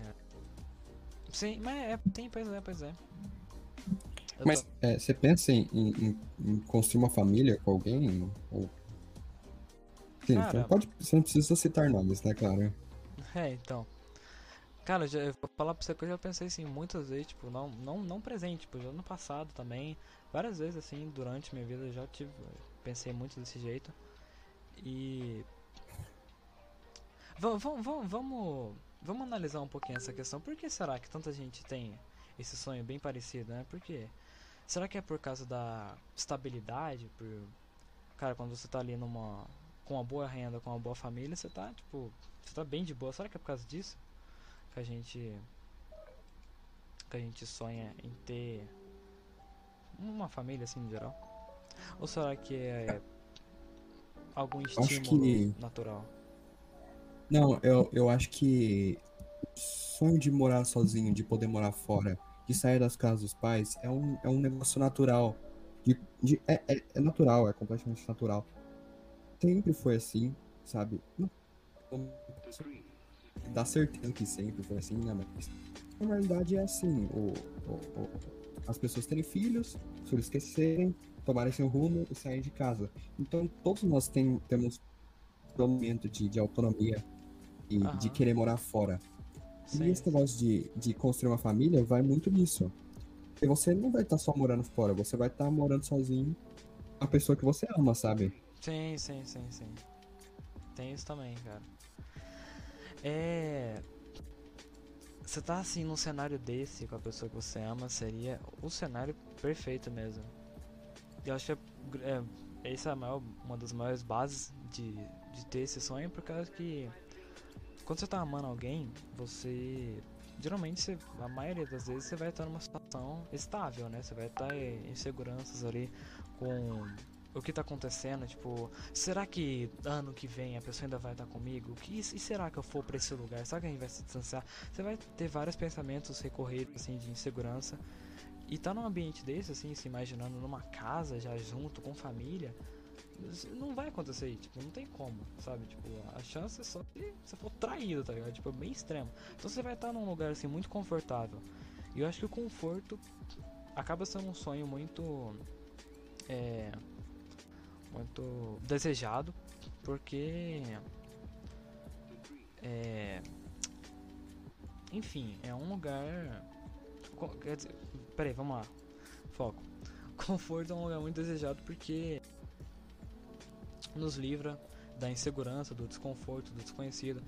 Sim, mas é, tem, pois é, pois é. Eu Mas tô- é, você pensa em, em- em construir uma família com alguém? Ou... Sim, você, não pode, você não precisa citar nomes, né, claro. É, então. Cara, eu já, vou falar pra você que eu já pensei assim muitas vezes, tipo, não, não, não presente, tipo, já no passado também. Várias vezes assim, durante minha vida eu já tive. Pensei muito desse jeito. E. Vamos, vamos, vamos, vamos analisar um pouquinho essa questão. Por que será que tanta gente tem esse sonho bem parecido, né? Por quê? Será que é por causa da estabilidade? Por... Cara, quando você tá ali numa. Com uma boa renda, com uma boa família, você tá, tipo. Você tá bem de boa. Será que é por causa disso? Que a gente. Que a gente sonha em ter. Uma família assim em geral? Ou será que é. algum estímulo que- natural? Não, eu, eu acho que o sonho de morar sozinho, de poder morar fora, de sair das casas dos pais, é um, é um negócio natural. De, de- é, é, é natural, é completamente natural. Sempre foi assim, sabe? Não, dá certeza que sempre foi assim, né? Mas na realidade é assim. O, o- o- as pessoas terem filhos, os filhos crescerem, tomarem seu rumo e saírem de casa. Então todos nós tem, temos um momento de, de autonomia e Aham. de querer morar fora. Sim. E esse negócio de, de construir uma família vai muito nisso. Porque você não vai estar só morando fora, você vai estar morando sozinho com a pessoa que você ama, sabe? Sim, sim, sim, sim. Tem isso também, cara. É. Você tá assim num cenário desse com a pessoa que você ama, seria o cenário perfeito mesmo. Eu acho que é, é, essa é maior, uma das maiores bases de, de ter esse sonho, por causa que quando você tá amando alguém, você. Geralmente, você, a maioria das vezes, você vai estar numa situação estável, né? Você vai estar em seguranças ali com o que tá acontecendo, tipo, será que ano que vem a pessoa ainda vai estar comigo? Que, e será que eu for pra esse lugar? Será que a gente vai se distanciar? Você vai ter vários pensamentos recorridos, assim, de insegurança. E tá num ambiente desse, assim, se imaginando numa casa já junto, com família, não vai acontecer, tipo, não tem como, sabe? Tipo, a chance é só se você for traído, tá ligado? Tipo, bem extremo. Então você vai estar num lugar, assim, muito confortável. E eu acho que o conforto acaba sendo um sonho muito. É, muito desejado, porque é, enfim, é um lugar. Quer dizer, peraí, vamos lá, foco. [LAUGHS] Conforto é um lugar muito desejado porque nos livra da insegurança, do desconforto, do desconhecido.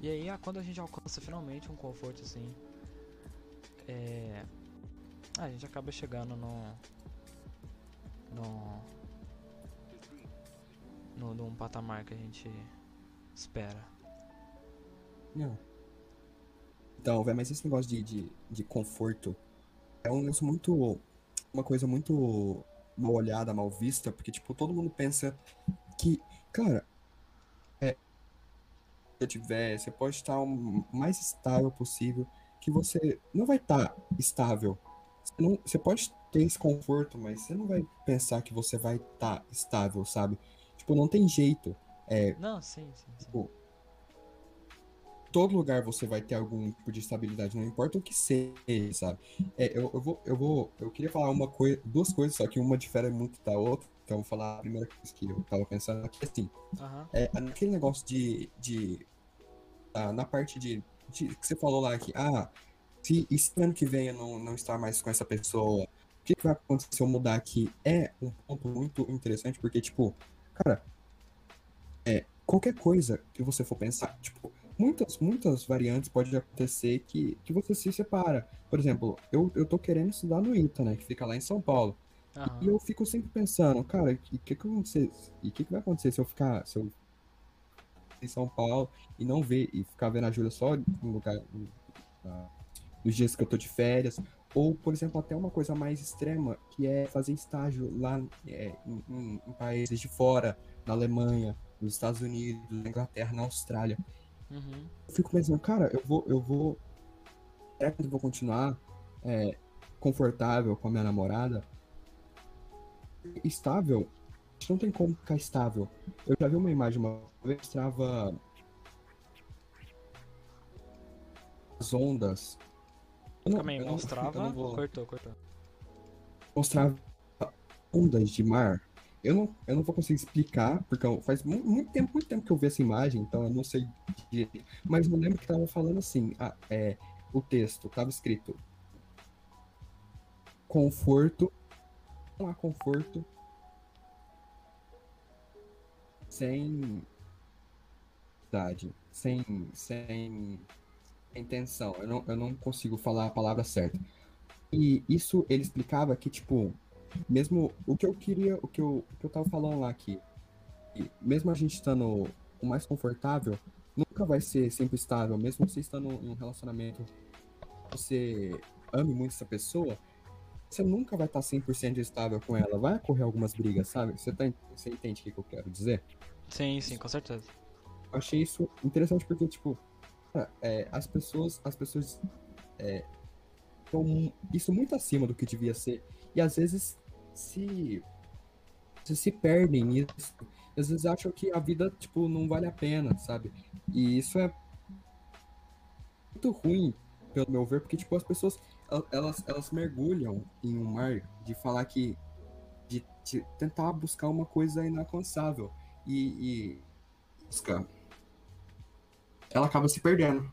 E aí, quando a gente alcança finalmente um conforto assim, é, a gente acaba chegando no. no. No num patamar que a gente espera. Não. Então, velho, mas esse negócio de, de, de conforto é um negócio muito. Uma coisa muito mal olhada, mal vista, porque, tipo, todo mundo pensa que, cara, é. Se tiver, você pode estar o mais estável possível, que você não vai estar estável. Você, não, você pode ter esse conforto, mas você não vai pensar que você vai estar estável, sabe? Tipo, não tem jeito. É, Não, sim, sim, sim. Tipo, todo lugar você vai ter algum tipo de estabilidade, não importa o que seja, sabe? É, eu, eu vou, eu vou, eu queria falar uma coisa, duas coisas, só que uma difere muito da outra, então eu vou falar a primeira coisa que eu tava pensando aqui, assim, Aham. é, naquele negócio de, de ah, na parte de, de, que você falou lá que, ah, se, e se ano que vem eu não, não estar mais com essa pessoa, o que, que vai acontecer se eu mudar aqui? É um ponto muito interessante, porque, tipo, cara, é, qualquer coisa que você for pensar, tipo, muitas, muitas variantes pode acontecer que, que você se separa. Por exemplo, eu, eu tô querendo estudar no ITA, né, que fica lá em São Paulo. Aham. E eu fico sempre pensando, cara, o que, que, que, vai acontecer- e que, que vai acontecer se eu ficar se eu em São Paulo e não ver e ficar vendo a Júlia só no lugar no- nos dias que eu tô de férias, ou por exemplo até uma coisa mais extrema que é fazer estágio lá é, em, em- em países de fora, na Alemanha, nos Estados Unidos, na Inglaterra, na Austrália. Uhum. Eu fico pensando, cara, eu vou, eu vou, será que eu vou continuar é, confortável com a minha namorada? Estável? Não tem como ficar estável. Eu já vi uma imagem uma vez que mostrava as ondas. Eu não- Calma aí, mostrava. não vou- Cortou, cortou. mostrava ondas de mar. Eu não, eu não vou conseguir explicar, porque faz mu- muito tempo, muito tempo que eu vi essa imagem, então eu não sei direito. Mas eu lembro que tava falando assim, ah, é, o texto, tava escrito conforto, não há conforto sem idade, sem, sem intenção. Eu não, eu não consigo falar a palavra certa. E isso ele explicava que, tipo, mesmo o que eu queria, o que eu, o que eu tava falando lá aqui, mesmo a gente estando o mais confortável, nunca vai ser sempre estável, mesmo você estando em um relacionamento, você ame muito essa pessoa, você nunca vai estar 100% estável com ela, vai ocorrer algumas brigas, sabe? Você, tá, você entende o que que eu quero dizer? Sim, sim, com certeza. Eu achei isso interessante porque, tipo, é, as pessoas, as pessoas é, estão isso muito acima do que devia ser. E às vezes se, se, se perdem nisso. Às vezes acham que a vida, tipo, não vale a pena, sabe? E isso é muito ruim, pelo meu ver, porque, tipo, as pessoas, el- elas, elas mergulham em um mar de falar que, de, de tentar buscar uma coisa inalcançável. E, e buscar ela acaba se perdendo.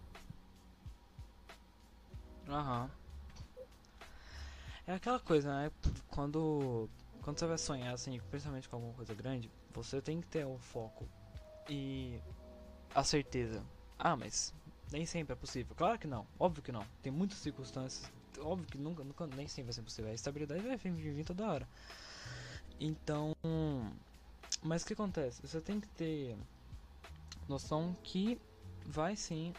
Aham. É aquela coisa, né? Quando, quando você vai sonhar, assim, principalmente com alguma coisa grande, você tem que ter o foco e a certeza. Ah, mas nem sempre é possível. Claro que não, óbvio que não. Tem muitas circunstâncias, óbvio que nunca, nunca nem sempre vai ser possível. A estabilidade vai vir, toda hora. Então, mas o que acontece? Você tem que ter noção que vai sim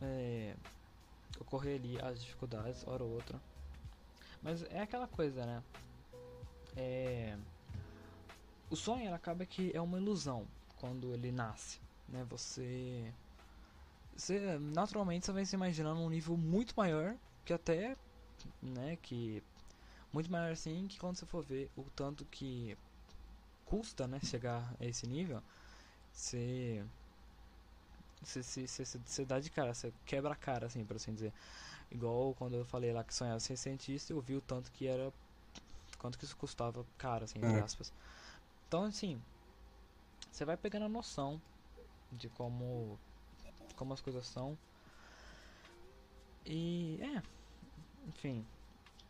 é, ocorrer ali as dificuldades, hora ou outra. Mas é aquela coisa, né? É... O sonho acaba que é uma ilusão quando ele nasce, né? Você, você naturalmente você vai se imaginando um nível muito maior que até, né? Que muito maior assim que quando você for ver o tanto que custa, né? Chegar a esse nível, você você, você, você, você dá de cara, você quebra a cara, assim, por assim dizer. Igual quando eu falei lá que sonhava ser cientista, eu vi o tanto que era. Quanto que isso custava caro, assim, entre É. aspas. Então, assim, você vai pegando a noção de como. como as coisas são. E. é. Enfim.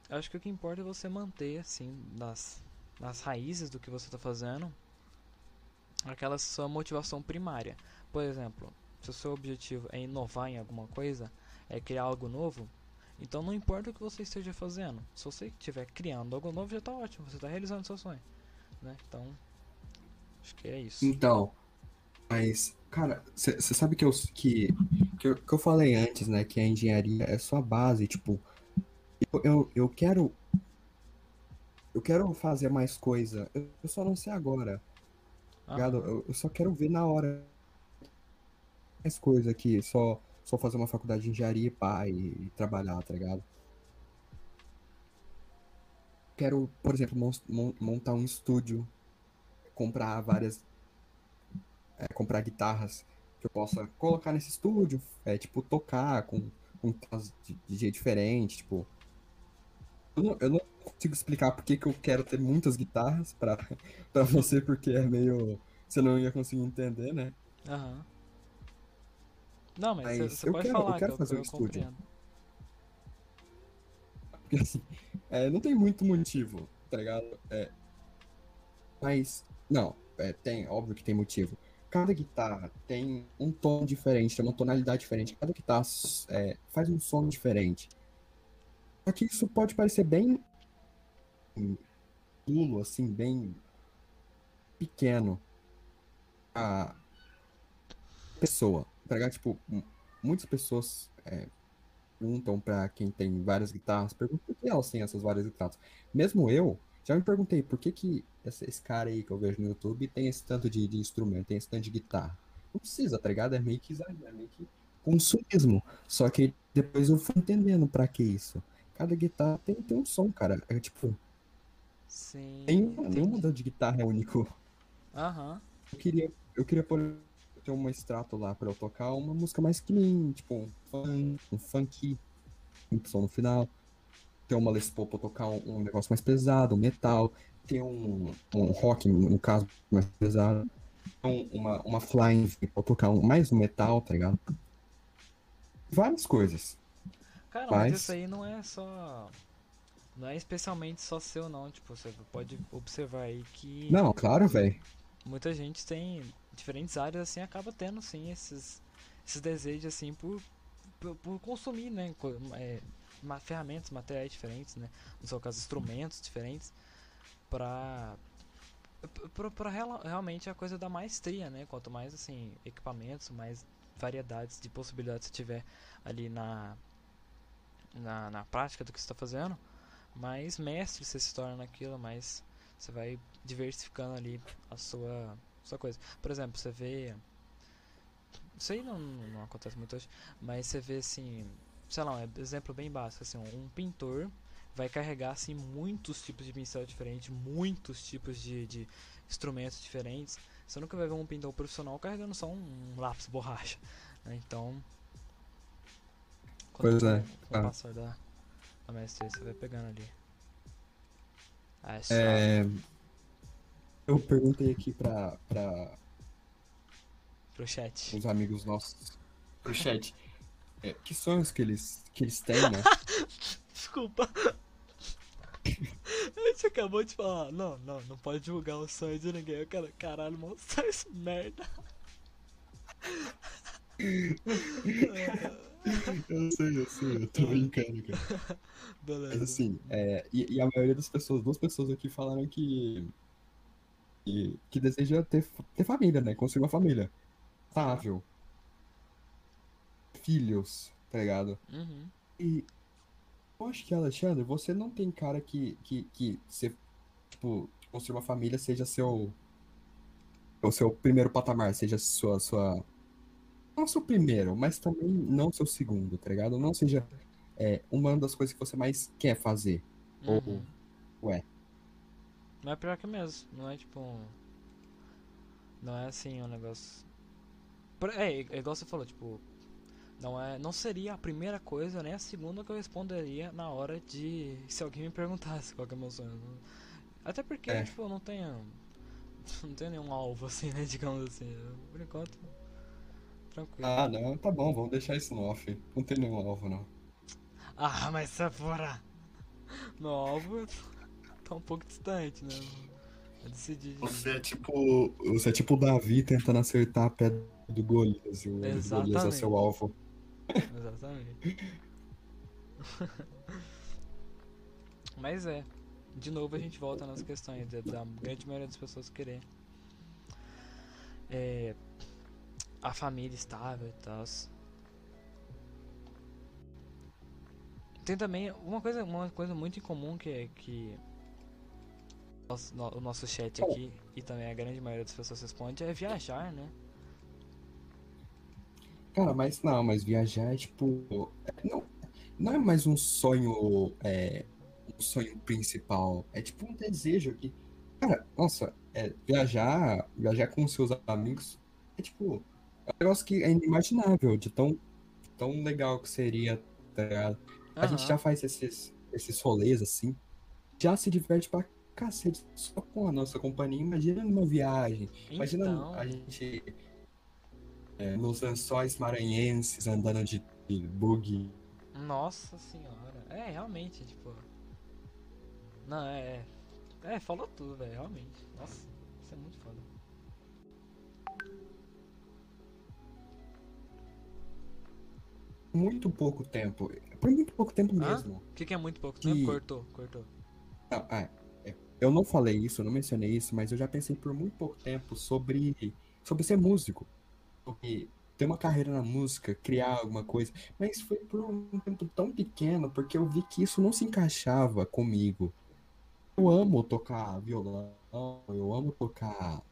Acho que o que importa é você manter, assim, nas, nas raízes do que você está fazendo, aquela sua motivação primária. Por exemplo, se o seu objetivo é inovar em alguma coisa, é criar algo novo, Então não importa o que você esteja fazendo, se você estiver criando algo novo já tá ótimo, você tá realizando seu sonho, né? Então, acho que é isso. Então, mas, cara, você sabe que eu, que, que eu, que eu falei antes, né? Que a engenharia é só a base, tipo, eu, eu, eu quero. Eu quero fazer mais coisa. Eu, eu só não sei agora. ligado? Eu, eu só quero ver na hora mais coisa aqui. Só, só fazer uma faculdade de engenharia e pá, e, e trabalhar, tá ligado? Quero, por exemplo, mon- mon- montar um estúdio, comprar várias. é, comprar guitarras que eu possa colocar nesse estúdio, é, tipo, tocar com, com de, de jeito diferente, tipo. Eu não, eu não consigo explicar por que que eu quero ter muitas guitarras pra, [LAUGHS] você, porque é meio. Você não ia conseguir entender, né? Aham. Não, mas você eu pode quero- eu falar quero que fazer eu, um eu estúdio. compreendo. Porque assim, é, não tem muito motivo, tá ligado? É, mas, não, é, tem, óbvio que tem motivo. Cada guitarra tem um tom diferente, tem uma tonalidade diferente. Cada guitarra é, faz um som diferente. Só que isso pode parecer bem pulo, assim, bem pequeno a pessoa, ligado? Tipo, muitas pessoas é, perguntam pra quem tem várias guitarras, perguntam por que elas têm essas várias guitarras. Mesmo eu, já me perguntei por que que esse, esse cara aí que eu vejo no YouTube tem esse tanto de, de instrumento, tem esse tanto de guitarra. Não precisa, tá ligado? É meio que exagero, é meio que consumismo. Só que depois eu fui entendendo pra que isso. Cada guitarra tem, tem um som, cara. É tipo, Sim. entendi. da de guitarra é único. Aham. Eu queria, eu queria pôr ter uma extrato lá pra eu tocar uma música mais que nem, tipo, um funk, um funk, um som no final. Ter uma Les Paul pra tocar um, um negócio mais pesado, um metal. Ter um, um rock, no caso, mais pesado. Um- uma, uma flying pra tocar um, mais um metal, tá ligado? Várias coisas. Cara, mas Mas- isso aí não é só. Não é especialmente só seu, não. Tipo, você pode observar aí que Não, claro, velho. muita gente tem diferentes áreas assim, acaba tendo sim esses, esses desejos assim por, por, por consumir, né? é, ferramentas, materiais diferentes, né? No seu caso, instrumentos diferentes pra reala- realmente a coisa da maestria, né? Quanto mais assim equipamentos, mais variedades de possibilidades você tiver ali na na, na prática do que você está fazendo, mais mestre você se torna naquilo, mais você vai diversificando ali a sua, sua coisa. Por exemplo, você vê. Isso aí não, não acontece muito hoje, mas você vê assim. Sei lá, um exemplo bem básico, assim, um pintor vai carregar assim muitos tipos de pincel diferentes, muitos tipos de, de instrumentos diferentes. Você nunca vai ver um pintor profissional carregando só um, um lápis borracha. né? Então. Pois é, Com o ah. passar da, da maestria, você vai pegando ali. Ah, é só. É, eu perguntei aqui pra, pra Pro chat. os amigos nossos pro chat é, que sonhos que eles, que eles têm, né? [LAUGHS] Desculpa. A gente acabou de falar. Não, não, não pode divulgar o sonho de ninguém. Eu quero, caralho, mostrar isso merda. [LAUGHS] Eu sei, eu sei, eu tô brincando, cara. [LAUGHS] Beleza. Mas assim, é, e, e a maioria das pessoas, duas pessoas aqui falaram que. Que, que deseja ter, ter família, né? Construir uma família. Estável. Filhos, tá ligado? Uhum. E eu acho que, Alexandre, você não tem cara que, que, que você, tipo, construir uma família seja seu. O seu primeiro patamar, seja sua, sua. Não seu primeiro, mas também não seu segundo, tá ligado? Não seja é, uma das coisas que você mais quer fazer. Ou- Uhum. ué. Não é pior que mesmo. Não é tipo. um- Não é assim um negócio. É, é igual você falou, tipo. Não, é, não seria a primeira coisa, nem a segunda que eu responderia na hora de. Se alguém me perguntasse qual que é o meu sonho. Até porque, É. tipo, eu não tenho. [LAUGHS] Não tenho nenhum alvo assim, né? [LAUGHS] Digamos assim. Por enquanto. Tranquilo. Ah, não, tá bom, vamos deixar isso no off. Não tem nenhum alvo, não. Ah, mas se fora. Meu alvo tá um pouco distante, né? Eu decidi. Você é tipo. Você é tipo o Davi tentando acertar a pedra do Golias. E o Golias é seu alvo. Exatamente. [LAUGHS] Mas é. De novo a gente volta nas questões da, da grande maioria das pessoas querer é, a família estável e tal. Tem também uma coisa, uma coisa muito incomum que é que o nosso chat aqui e também a grande maioria das pessoas responde é viajar, né? Cara, mas não, mas viajar é tipo. Não, não é mais um sonho. É, um sonho principal. É tipo um desejo que. Cara, nossa, é, viajar, viajar com seus amigos é tipo. É um negócio que é inimaginável, de tão, tão legal que seria, tá ligado? A gente já faz esses, esses rolês assim. Já se diverte pra cacete só com a nossa companhia. Imagina numa viagem. Imagina então... a gente é, nos lençóis maranhenses andando de, bug. Nossa senhora. É, realmente, tipo. Não, é. É, é falou tudo, velho, realmente. Nossa, isso é muito foda. Muito pouco tempo. Por muito pouco tempo mesmo. O que, que, é muito pouco tempo? Cortou, cortou. Não, é, eu não falei isso, eu não mencionei isso, mas eu já pensei por muito pouco tempo sobre, sobre ser músico sobre ter uma carreira na música, criar alguma coisa, mas foi por um tempo tão pequeno, porque eu vi que isso não se encaixava comigo. Eu amo tocar violão, eu amo tocar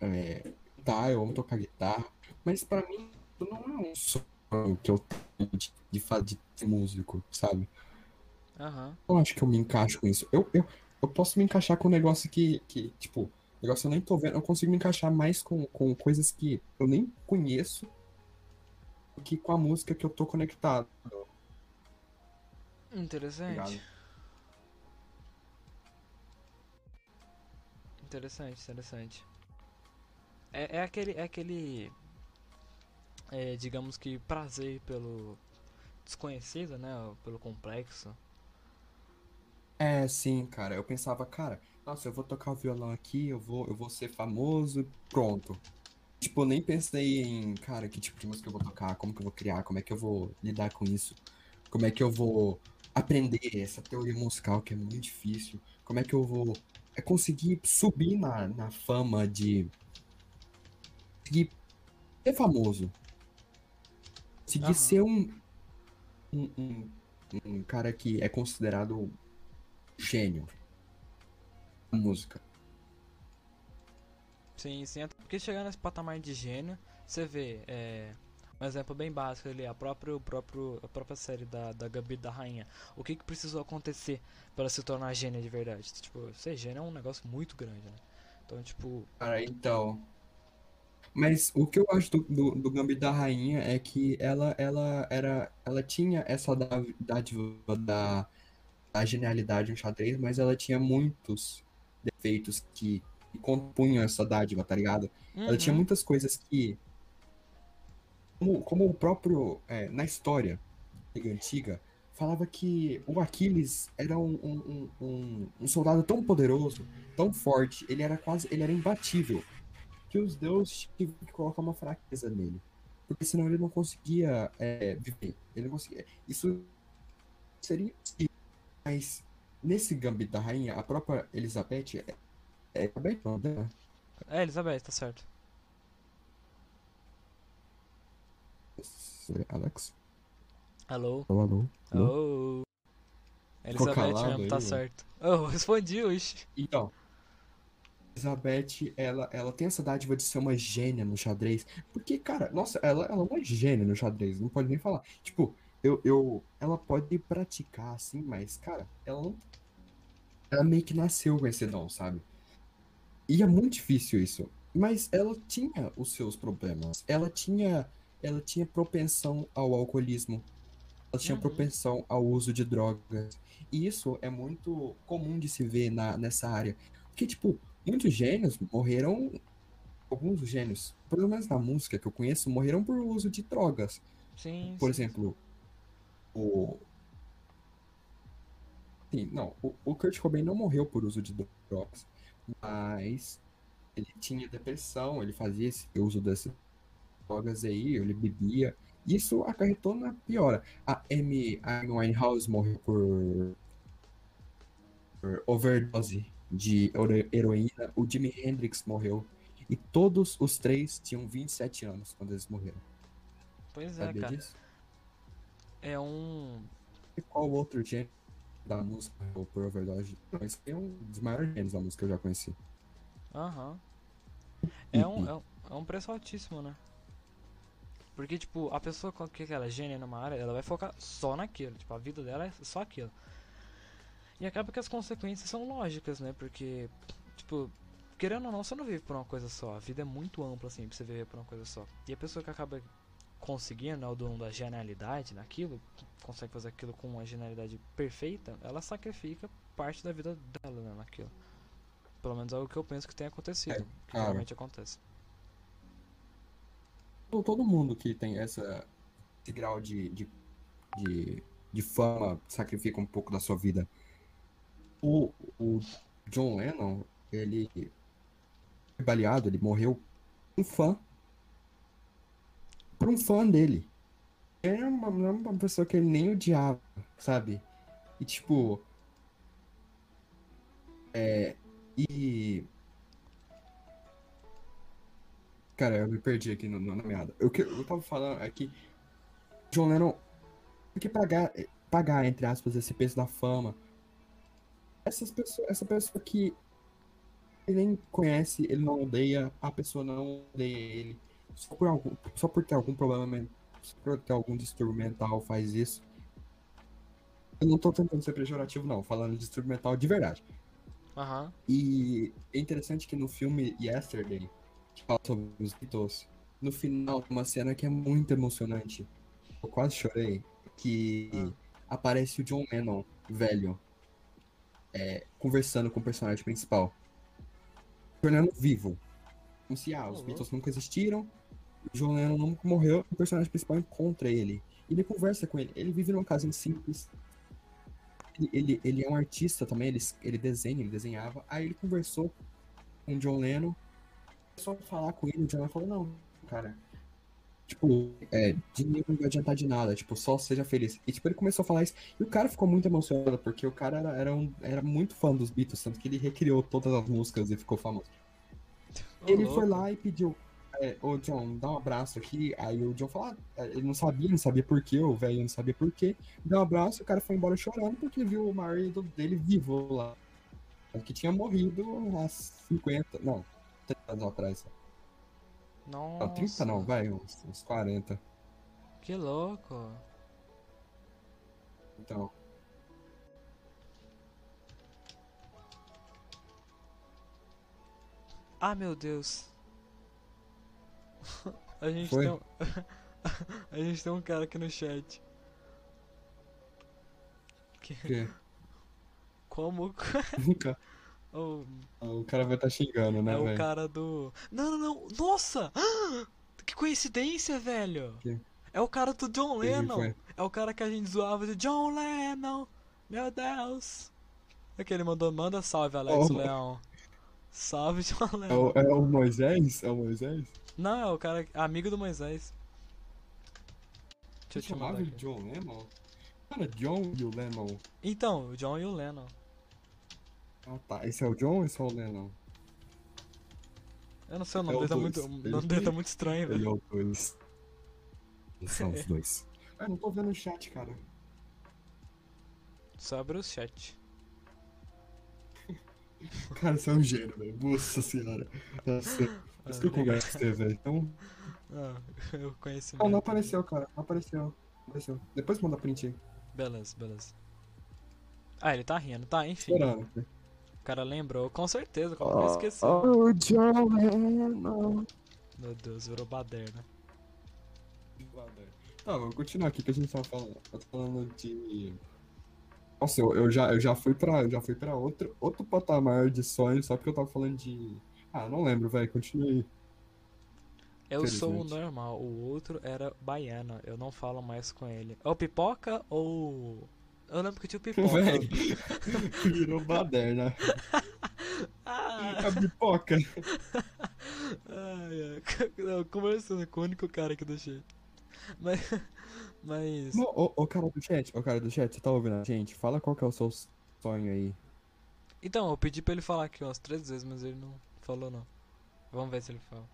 é, tá, eu amo tocar guitarra, mas para mim não é um sonho que eu tenho de, de, de ser músico, sabe? Uhum. Eu acho que eu me encaixo com isso. Eu, eu, eu posso me encaixar com um negócio que, que tipo, negócio eu nem tô vendo, eu consigo me encaixar mais com, com coisas que eu nem conheço do que com a música que eu tô conectado. Interessante. Obrigado. Interessante, interessante. É, é aquele. É aquele. É, digamos que prazer pelo desconhecido, né? Pelo complexo. É, sim, cara. Eu pensava, cara, nossa, eu vou tocar o violão aqui, eu vou, eu vou ser famoso, pronto. Tipo, eu nem pensei em, cara, que tipo de música eu vou tocar, como que eu vou criar, como é que eu vou lidar com isso, como é que eu vou aprender essa teoria musical que é muito difícil, como é que eu vou é conseguir subir na, na fama de conseguir ser famoso, conseguir ser um, um, um, um cara que é considerado gênio música. Sim, sim. Porque chegar nesse patamar de gênio, você vê, é, um exemplo bem básico ali, a própria, o próprio, a própria série da, da Gabi da Rainha. O que, que precisou acontecer para se tornar gênio de verdade? Tipo, ser gênio é um negócio muito grande, né? Então, tipo. Cara, então. Mas o que eu acho do, do, do Gambi da Rainha é que ela, ela era. Ela tinha essa dádiva da, da genialidade no xadrez, mas ela tinha muitos defeitos que, que compunham essa dádiva, tá ligado? Uhum. Ela tinha uhum. muitas coisas que. Como, como o próprio. É, na história antiga, falava que o Aquiles era um, um, um, um, soldado tão poderoso, tão forte, ele era quase. ele era imbatível. Que os deuses tinham que colocar uma fraqueza nele. Porque senão ele não conseguia é, viver. Ele não conseguia. Isso seria. Mas Nesse Gambito da Rainha, a própria Elizabeth. É, é Elizabeth, não, né? É Elizabeth, tá certo. Alex? Alô? Alô, alô? Alô? Elizabeth mesmo, tá aí, certo. Oh, [LAUGHS] respondi hoje. Então. Elizabeth, ela, ela tem essa dádiva de ser uma gênia no xadrez. Porque, cara, nossa, ela, ela é uma gênia no xadrez, não pode nem falar. Tipo, eu, eu, ela pode praticar, assim, mas, cara, ela não. Ela meio que nasceu com esse dom, sabe? E é muito difícil isso. Mas ela tinha os seus problemas. Ela tinha, ela tinha propensão ao alcoolismo. Ela tinha uhum. propensão ao uso de drogas. E isso é muito comum de se ver na, nessa área. Porque, tipo, muitos gênios morreram. Alguns gênios, pelo menos na música que eu conheço, morreram por uso de drogas. Sim. Por sim. exemplo, o. Sim, não. O, o Kurt Cobain não morreu por uso de drogas, mas ele tinha depressão, ele fazia esse uso dessas drogas aí, ele bebia. Isso acarretou na piora. A Amy, Winehouse morreu por, por overdose de hero- heroína. O Jimi Hendrix morreu. E todos os três tinham 27 anos quando eles morreram. Pois é, Sabia cara. disso? É um. E qual outro gênero da música morreu por overdose? Não, esse é um dos maiores gêneros da música que eu já conheci. Aham. É um, é, um, é um preço altíssimo, né? Porque, tipo, a pessoa que ela é gênia numa área, ela vai focar só naquilo. Tipo, a vida dela é só aquilo. E acaba que as consequências são lógicas, né? Porque, tipo, querendo ou não, você não vive por uma coisa só. A vida é muito ampla, assim, pra você viver por uma coisa só. E a pessoa que acaba conseguindo, né, o da genialidade naquilo, consegue fazer aquilo com uma genialidade perfeita, ela sacrifica parte da vida dela, né, naquilo. Pelo menos é o que eu penso que tem acontecido. É, que realmente acontece. Todo- mundo que tem essa, esse grau de, de, de, de fama sacrifica um pouco da sua vida. O, o John Lennon, ele foi baleado, ele morreu um fã. Por um fã dele. Uma, não era uma pessoa que ele nem odiava, sabe? E tipo. É. E. Cara, eu me perdi aqui no, no- na meada. Que eu tava falando é que John Lennon tem que pagar, pagar, entre aspas, esse peso da fama. Essas pessoas, essa pessoa que ele nem conhece, ele não odeia, a pessoa não odeia ele. Só por, algum, só por ter algum problema, só por ter algum distúrbio mental faz isso. Eu não tô tentando ser pejorativo, não, falando de distúrbio mental de verdade. Aham. E é interessante que no filme Yesterday, que fala sobre os Beatles, no final tem uma cena que é muito emocionante. Eu quase chorei. Que aparece o John Lennon, velho, é, conversando com o personagem principal. O John Lennon vivo. Como se, ah, os Beatles nunca existiram, o John Lennon morreu, o personagem principal encontra ele. E ele conversa com ele. Ele vive numa casinha simples. Ele, ele, ele é um artista também, ele, ele desenha, ele desenhava. Aí ele conversou com o John Lennon, a falar com ele, o John Lennon falou, não, cara, tipo, é, dinheiro não vai adiantar de nada, tipo, só seja feliz. E tipo, ele começou a falar isso, e o cara ficou muito emocionado, porque o cara era, era, um, era muito fã dos Beatles, tanto que ele recriou todas as músicas e ficou famoso. Ô, Ele louco. foi lá e pediu, é, ô John, dá um abraço aqui. Aí o John falou, ah, ele não sabia, não sabia por quê, o velho não sabia por quê. Deu um abraço, o cara foi embora chorando porque viu o marido dele vivo lá. Que tinha morrido há 50, não, 30 anos atrás. Nossa. Não, 30 não, vai, uns, uns 40. Que louco. Então, Ah, meu Deus. A gente Foi? tem um... [LAUGHS] A gente tem um cara aqui no chat. Que... que [LAUGHS] Como... nunca. [LAUGHS] Oh, O cara vai estar xingando, né, é o velho? cara do... Não, não, não. Nossa! [GASPS] Que coincidência, velho. Que? É o cara do John Lennon. É o cara que a gente zoava de John Lennon. Meu Deus. É que ele mandou, manda salve, Alex Oh. Leão. Salve, John É Lennon. o, é o Moisés? É o Moisés? Não, é o cara amigo do Moisés. Deixa eu te mandar chamava ele aqui. John Lennon? Cara, John e o Lennon. Então, o John e o Lennon. Ah, tá. Esse é o John ou esse é o Lennon? Eu não sei, o É nome o dele tá muito. Ele- nome dele tá muito estranho, Ele velho. é o dois. Eles são os [LAUGHS] dois. Ah, não tô vendo o chat, cara. Só abre o chat. [LAUGHS] Cara, você é um gênio, velho. Nossa senhora. Nossa. Isso que eu converso com você, velho. Então. Ah, eu conheci Ah, não apareceu, cara. Não apareceu. Apareceu. Depois manda print aí. Beleza, beleza. Ah, ele tá rindo, tá? Enfim. Esperando. O cara lembrou, com certeza, como que eu esqueci. Oh, John Lennon. Meu Deus, virou baderna. Tá, vou continuar aqui que a gente tava falando. Eu tô falando de. Nossa, eu, eu, já, eu já fui pra, eu já fui pra outro, outro patamar de sonho, só porque eu tava falando de. Ah, não lembro, velho. Continue aí. Eu sou o normal, o outro era baiano, eu não falo mais com ele. É o pipoca ou. Eu lembro que tinha o pipoca. [LAUGHS] Velho. Virou baderna. [LAUGHS] Ah, A pipoca. [LAUGHS] ai, ai. Não, conversando com o único cara aqui do chat. Mas. Mas. Não, ô, ô cara do chat, ô cara do chat, você tá ouvindo a gente? Fala qual que é o seu sonho aí. Então, eu pedi pra ele falar aqui umas três vezes, mas ele não falou não. Vamos ver se ele fala.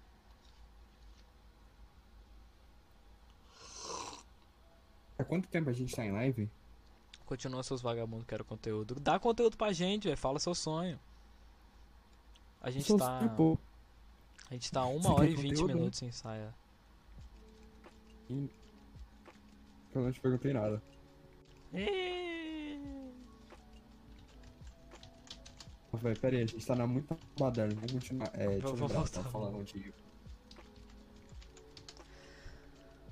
Há quanto tempo a gente tá em live? Continua seus vagabundos, quero conteúdo. Dá conteúdo pra gente, velho. Fala seu sonho. A gente tá. pô. A gente tá Você uma hora quer e vinte né? minutos sem saia. E- Eu não te perguntei nada. Ô, Véi, pera aí, a gente tá na muita baderna. Vamos continuar. É, deixa eu lembrar, voltar, tava falando de.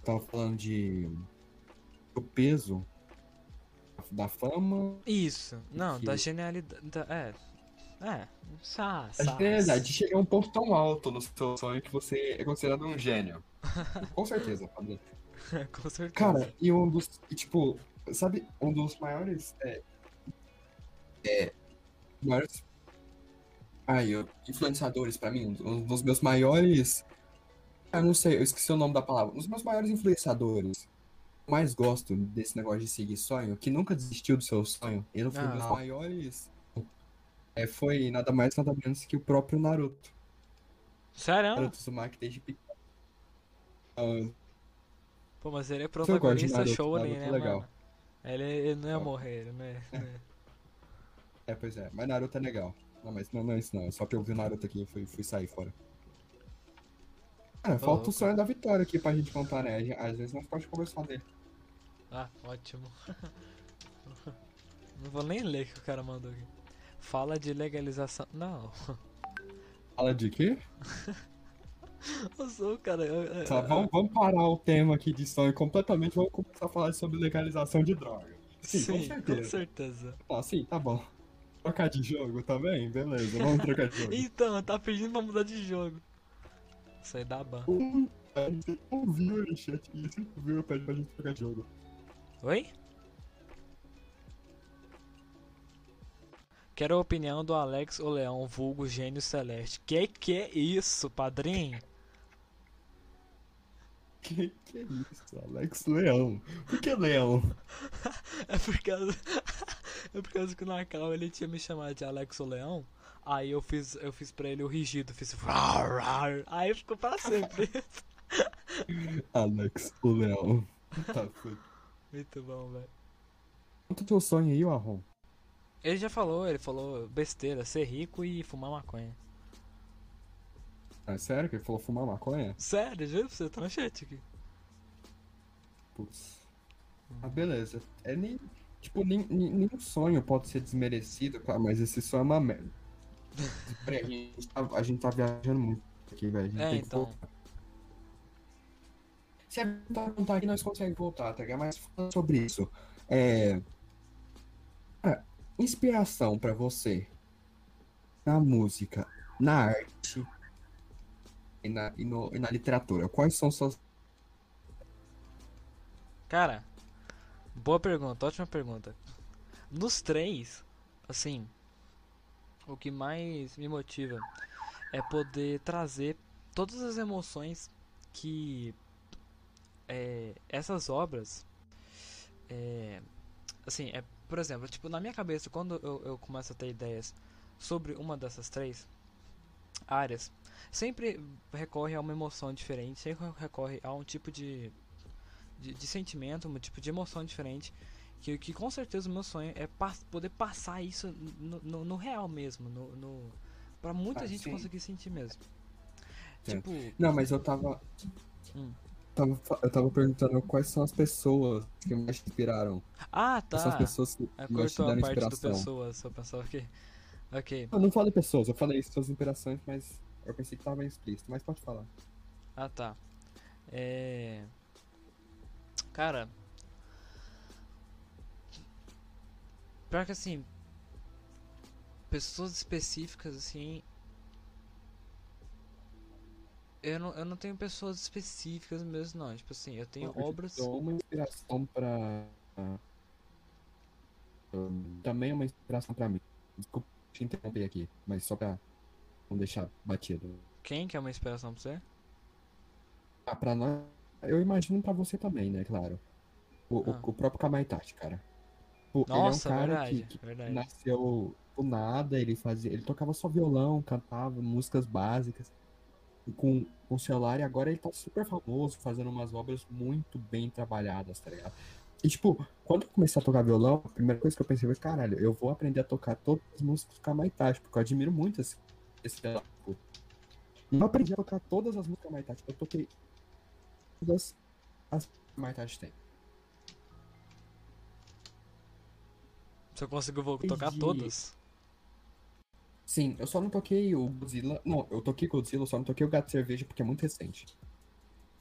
Tava falando de. Do peso. Da fama. Isso. Não, Que- da genialidade. da- É. É. Sa, A sa, genialidade de chegar a um ponto tão alto no seu sonho que você é considerado um gênio. [LAUGHS] Com certeza, Pablo. [LAUGHS] Com certeza. Cara, e um dos. e, tipo, sabe, um dos maiores. É. É. Maiores. Ai, eu, influenciadores pra mim, um dos meus maiores. Ah, não sei, eu esqueci o nome da palavra. Um dos meus maiores influenciadores. Eu mais gosto desse negócio de seguir sonho, que nunca desistiu do seu sonho. Ele foi um dos Ah. maiores. É, foi nada mais, nada menos que o próprio Naruto. Sério? Naruto Uzumaki desde pequeno. Ah, Pô, mas ele é de protagonista show ali, né, é legal. mano? Ele, ele não ia Ó. morrer, ele não é. não é- É, pois é. Mas Naruto é legal. Não, mas não, não é isso não. É só que eu vi o Naruto aqui e fui, fui sair fora. Cara, falta o sonho da vitória aqui pra gente contar, né? Às vezes nós podemos conversar dele. Ah, ótimo. [LAUGHS] Não vou nem ler o que o cara mandou aqui. Fala de legalização. Não. Fala de quê? [LAUGHS] [LAUGHS] Eu sou o cara. eu- eu- Tá, vamos, vamos parar o tema aqui de sonho completamente. Vamos começar a falar sobre legalização de droga. Sim, com certeza. com certeza. Ah, sim, tá bom. Trocar de jogo também? Beleza, vamos trocar de jogo. [LAUGHS] Então, tá pedindo pra mudar de jogo. Isso aí dá ban. Gente ouviu no chat isso, viu? Pede pra gente trocar de jogo. Oi? Quero a opinião do Alex o Leão, vulgo gênio celeste. Que que é isso, padrinho? Que que é isso, Alex Leão? Por que Leão? [LAUGHS] É por causa. [LAUGHS] é por causa que na cal ele tinha me chamado de Alex o Leão. Aí eu fiz, eu fiz pra ele o rigido, fiz. rar, rar. Aí ficou pra sempre. [LAUGHS] Alex o Leão. Tá. Muito bom, velho. Conta o teu sonho aí, Arron. Ele já falou, ele falou besteira, ser rico e fumar maconha. É sério que ele falou fumar maconha? Sério, juro pra você, tá no chat aqui. Putz. Ah, beleza. É nem. Tipo, nem, nem, nenhum sonho pode ser desmerecido, cara, mas esse sonho é uma merda. [LAUGHS] Peraí, a gente tá, a gente tá viajando muito aqui, velho. A gente É, tem que então. voltar. Se a gente contar aqui, nós conseguimos voltar, tá ligado? Mas falando sobre isso. É. Cara, inspiração pra você na música, na arte e na, e no- e na literatura. Quais são suas Cara, boa pergunta, ótima pergunta. Nos três, assim, o que mais me motiva é poder trazer todas as emoções que é, essas obras, é, assim, é, por exemplo, tipo, na minha cabeça, quando eu, eu começo a ter ideias sobre uma dessas três áreas, sempre recorre a uma emoção diferente, sempre recorre a um tipo de de, de sentimento, um tipo de emoção diferente. Que, que com certeza o meu sonho é poder passar isso no, no, no real mesmo. No, no, pra muita Ah, gente sim. conseguir sentir mesmo. Sim. Tipo, Não, mas eu tava. Hum. tava eu tava perguntando quais são as pessoas que mais te inspiraram. ah, Quais são as tá. pessoas que cortou a deram parte do inspiração. pessoas, eu pensava que. Ok. Eu não falei pessoas, eu falei suas inspirações, mas eu pensei que tava bem explícito, mas pode falar. Ah, tá. É. Cara. Pior que assim. Pessoas específicas, assim. Eu não, eu não tenho pessoas específicas mesmo, não. Tipo assim, eu tenho Eu obras. dou uma inspiração pra. Hum, também uma inspiração pra mim. Desculpa te interromper aqui, mas só pra deixar batido. Quem que é uma inspiração pra você? Ah, pra nós eu imagino pra você também, né, claro. O, o- Ah. o próprio Kamaitachi, cara. Pô, Nossa, ele é um cara verdade, que, que verdade. nasceu do nada, ele fazia, ele tocava só violão, cantava músicas básicas e com, com celular, e agora ele tá super famoso, fazendo umas obras muito bem trabalhadas, tá ligado? E tipo, quando eu comecei a tocar violão, a primeira coisa que eu pensei foi, caralho, eu vou aprender a tocar todas as músicas do Kamaitachi, porque eu admiro muito esse, eu aprendi a tocar todas as músicas do Kamaitachi. Eu toquei todas as Kamaitachi tem. Você conseguiu tocar Entendi. todas? Sim, eu só não toquei o Godzilla. Não, eu toquei Godzilla, eu só não toquei o Gato Cerveja porque é muito recente.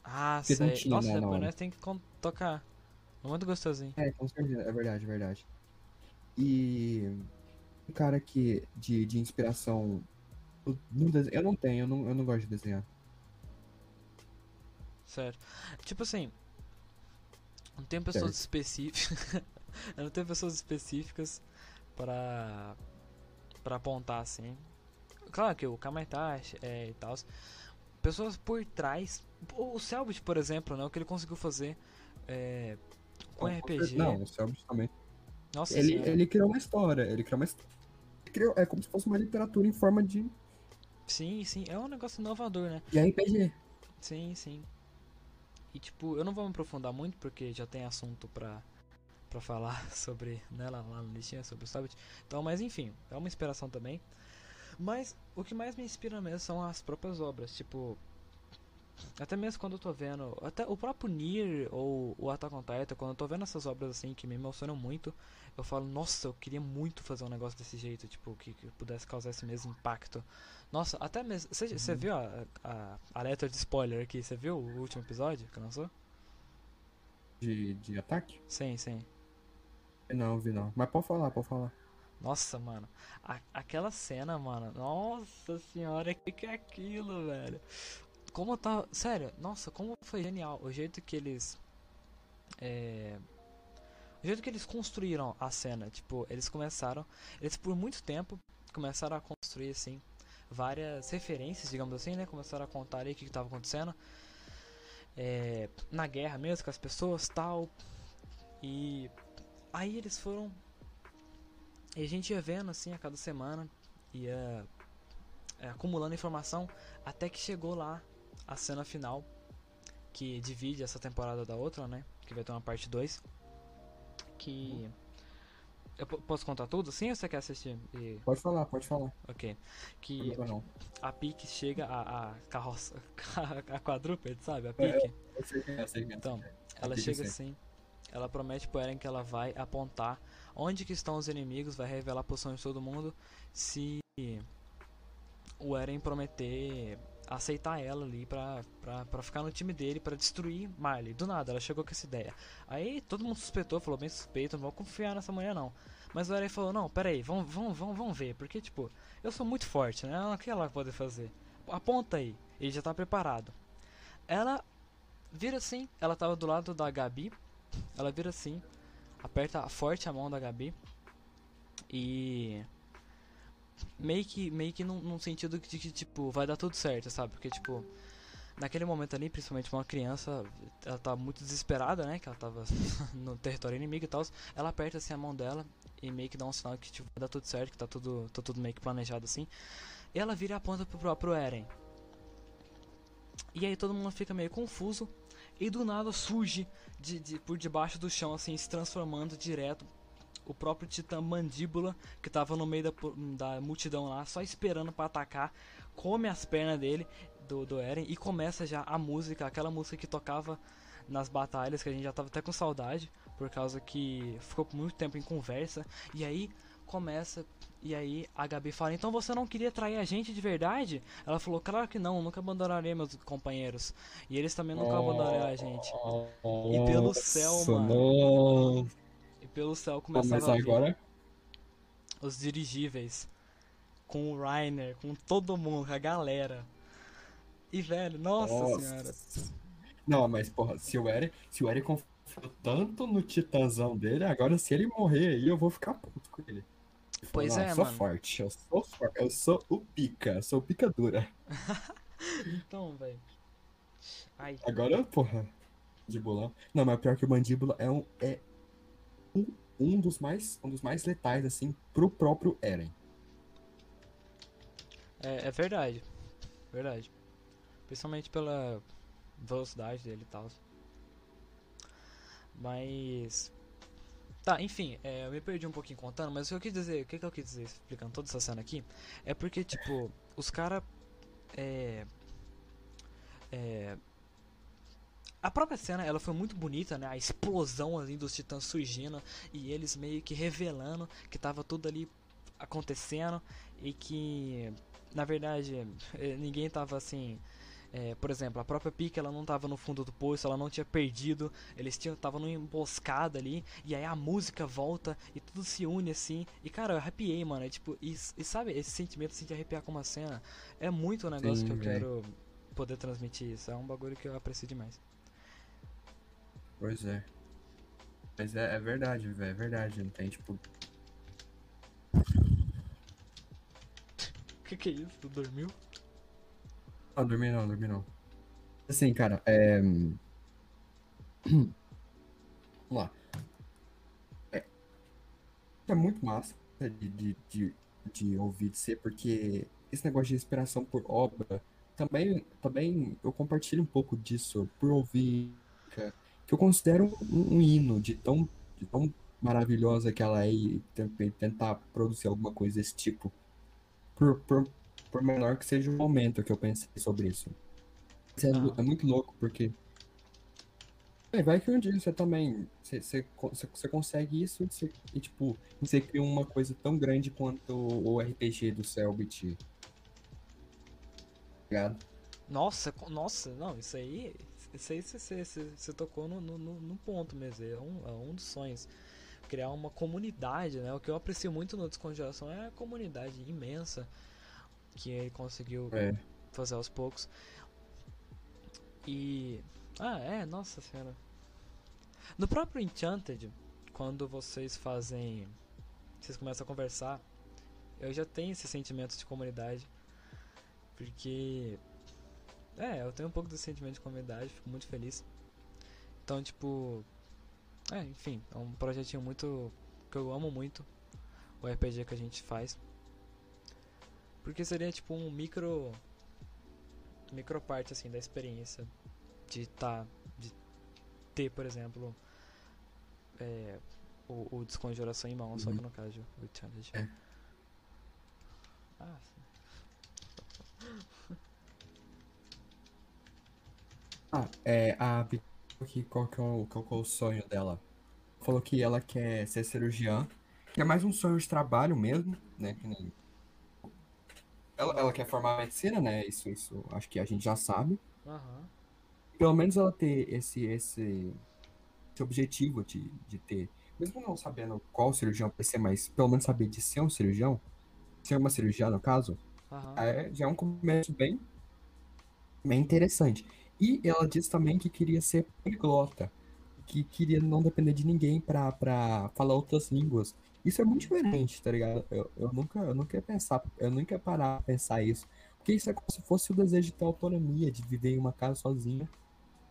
Ah, Porque não sei. tinha, Nossa, né, depois nós tem que tocar. É muito gostosinho. É, com certeza, é verdade, é verdade. E um cara que de, de inspiração desenho, eu não tenho, eu não, eu não gosto de desenhar. Sério. Tipo assim, não tem pessoas específicas. [LAUGHS] eu não tenho pessoas específicas pra. pra apontar assim. Claro que o Kamaitachi é, e tal. Pessoas por trás. O Selbit, por exemplo, né? O que ele conseguiu fazer é, com Não, RPG. Não, o Selbit também. Nossa Ele, senhora. ele criou uma história, ele criou uma história. Ele criou- é como se fosse uma literatura em forma de, Sim, sim. É um negócio inovador, né? de RPG. Sim, sim. E tipo, eu não vou me aprofundar muito porque já tem assunto pra, pra falar [LAUGHS] sobre, né, lá, lá no listinha sobre o Sabbath. Então, mas enfim, é uma inspiração também. Mas o que mais me inspira mesmo são as próprias obras, tipo, até mesmo quando eu tô vendo, até o próprio Nier ou o Attack on Titan, quando eu tô vendo essas obras assim que me emocionam muito, eu falo, nossa, eu queria muito fazer um negócio desse jeito, tipo, que, que pudesse causar esse mesmo impacto. Nossa, até mesmo. Você você viu a, a, a letra de spoiler aqui? Você viu o último episódio que lançou? De, de ataque? Sim, sim. Não, vi não. Mas pode falar, pode falar. Nossa, mano. A- aquela cena, mano. Nossa senhora, que que é aquilo, velho? Como tá. Sério, nossa, como foi genial. O jeito que eles. É. O jeito que eles construíram a cena. Tipo, eles começaram. Eles por muito tempo começaram a construir, assim. Várias referências, digamos assim, né? Começaram a contar ali o que, que tava acontecendo. É, na guerra mesmo, com as pessoas tal. E. Aí eles foram e a gente ia vendo assim a cada semana, ia é, acumulando informação até que chegou lá a cena final que divide essa temporada da outra, né? Que vai ter uma parte 2. Que. Eu po- posso contar tudo assim ou você quer assistir? E- Pode falar, pode falar. Ok. Que Não, não. a Pique chega a, a carroça. [LAUGHS] A quadrúpede, sabe? A Pique. Eu sei quem é, eu sei quem é. Então, ela Pique, chega sim. assim, ela promete pro Eren que ela vai apontar onde que estão os inimigos, vai revelar a posição de todo mundo se o Eren prometer aceitar ela ali pra, pra, pra ficar no time dele, pra destruir Marley. Do nada, ela chegou com essa ideia. Aí todo mundo suspeitou, falou bem suspeito, não vou confiar nessa mulher não. Mas o Eren falou, não, peraí, vamos, vamos, vamos, vamos ver, porque tipo, eu sou muito forte, né? O que ela pode fazer? Aponta aí, ele já tá preparado. Ela vira assim, ela tava do lado da Gabi, ela vira assim, aperta forte a mão da Gabi e meio que meio que num, num sentido de que tipo vai dar tudo certo, sabe? Porque tipo naquele momento ali, principalmente uma criança, ela tá muito desesperada, né? Que ela tava [LAUGHS] no território inimigo e tal. Ela aperta assim a mão dela e meio que dá um sinal que tipo vai dar tudo certo, que tá tudo tá tudo meio que planejado assim. E ela vira e aponta pro próprio Eren. E aí todo mundo fica meio confuso e do nada surge de, de- por debaixo do chão, assim, se transformando direto o próprio Titã Mandíbula, que tava no meio da, da multidão lá, só esperando pra atacar, come as pernas dele, do, do Eren, e começa já a música, aquela música que tocava nas batalhas, que a gente já tava até com saudade, por causa que ficou por muito tempo em conversa, e aí começa, e aí a Gabi fala, então você não queria trair a gente de verdade? Ela falou, claro que não, nunca abandonarei meus companheiros, e eles também nunca abandonarão a gente. E pelo céu, mano. Não. Pelo céu começava a vir agora. os dirigíveis com o Rainer, com todo mundo, com a galera. E velho, nossa, Nossa. senhora. Não, mas porra, se o Eren, se o Eren confiou tanto no titãzão dele, agora se ele morrer aí, eu vou ficar puto com ele. Pois "Não, é, eu sou mano. forte, eu sou forte, eu sou o pica, eu sou o pica dura. [LAUGHS] Então, velho. Agora, porra, Mandíbula. Não, mas pior que o mandíbula é um, é um, dos mais um dos mais letais, assim, pro próprio Eren. É, é verdade. Verdade. Principalmente pela velocidade dele e tal. Mas. Tá, enfim, é, eu me perdi um pouquinho contando, mas o que eu quis dizer, o que, que eu quis dizer explicando toda essa cena aqui, é porque, tipo, os caras. É. É. A própria cena, ela foi muito bonita, né? A explosão ali dos titãs surgindo e eles meio que revelando que tava tudo ali acontecendo e que, na verdade, eh, ninguém tava assim. É, por exemplo, a própria Pique ela não estava no fundo do poço, ela não tinha perdido, eles tinham estavam numa emboscada ali, e aí a música volta e tudo se une assim. E cara, eu arrepiei, mano. É, tipo, e, e sabe esse sentimento assim, de arrepiar com uma cena? É muito um negócio Sim, que eu véi. quero poder transmitir isso. É um bagulho que eu aprecio demais. Pois é. Mas é, é verdade, velho, é verdade. Não tem, tipo. O que, que é isso? Tu dormiu? Não, dormi não, dormi não. Assim, cara, é. [CLEARS THROAT] Vamos lá. É, é muito massa de, de, de, de ouvir de ser, porque esse negócio de inspiração por obra, também, também eu compartilho um pouco disso por ouvir, que que eu considero um, um hino de tão, de tão maravilhosa que ela é e tentar produzir alguma coisa desse tipo. Por, por, por menor que seja o momento que eu pensei sobre isso. Isso é, Ah. é muito louco, porque. É, vai que um dia você também. Você, você, você- consegue isso e, você- e, tipo, você cria uma coisa tão grande quanto o RPG do Cellbit. Ligado? Nossa, co- nossa, não, isso aí. Isso aí você tocou no, no, no- no ponto mesmo. É um, é um dos sonhos. Criar uma comunidade, né? O que eu aprecio muito no Descongelação é a comunidade imensa que ele conseguiu É. fazer aos poucos. E. Ah, é, nossa senhora. No próprio Enchanted, quando vocês fazem. Vocês começam a conversar, eu já tenho esse sentimento de comunidade. Porque. É, eu tenho um pouco desse sentimento de comunidade, fico muito feliz. Então, tipo. É, enfim, é um projetinho muito. que eu amo muito. O RPG que a gente faz. Porque seria tipo um micro. micro parte assim da experiência de tá. de ter, por exemplo. É, o, o desconjuração em mão, só que Uhum. no caso o challenge. É. Ah, Ah, é, a aqui, qual que é o, qual que é o sonho dela? Falou que ela quer ser cirurgiã, que é mais um sonho de trabalho mesmo, né? que Ela, ela quer formar medicina, né? Isso, isso acho que a gente já sabe. aham. Pelo menos ela ter esse, esse, esse objetivo de, de ter, mesmo não sabendo qual cirurgião vai ser, mas pelo menos saber de ser um cirurgião, ser uma cirurgiã no caso, Aham. é, já é um começo bem, bem interessante. E ela disse também que queria ser poliglota, que queria não depender de ninguém pra, pra falar outras línguas. Isso é muito diferente, tá ligado? Eu, eu nunca, eu nunca ia pensar, eu nunca ia parar pra pensar isso. Porque isso é como se fosse o desejo de ter autonomia, de viver em uma casa sozinha,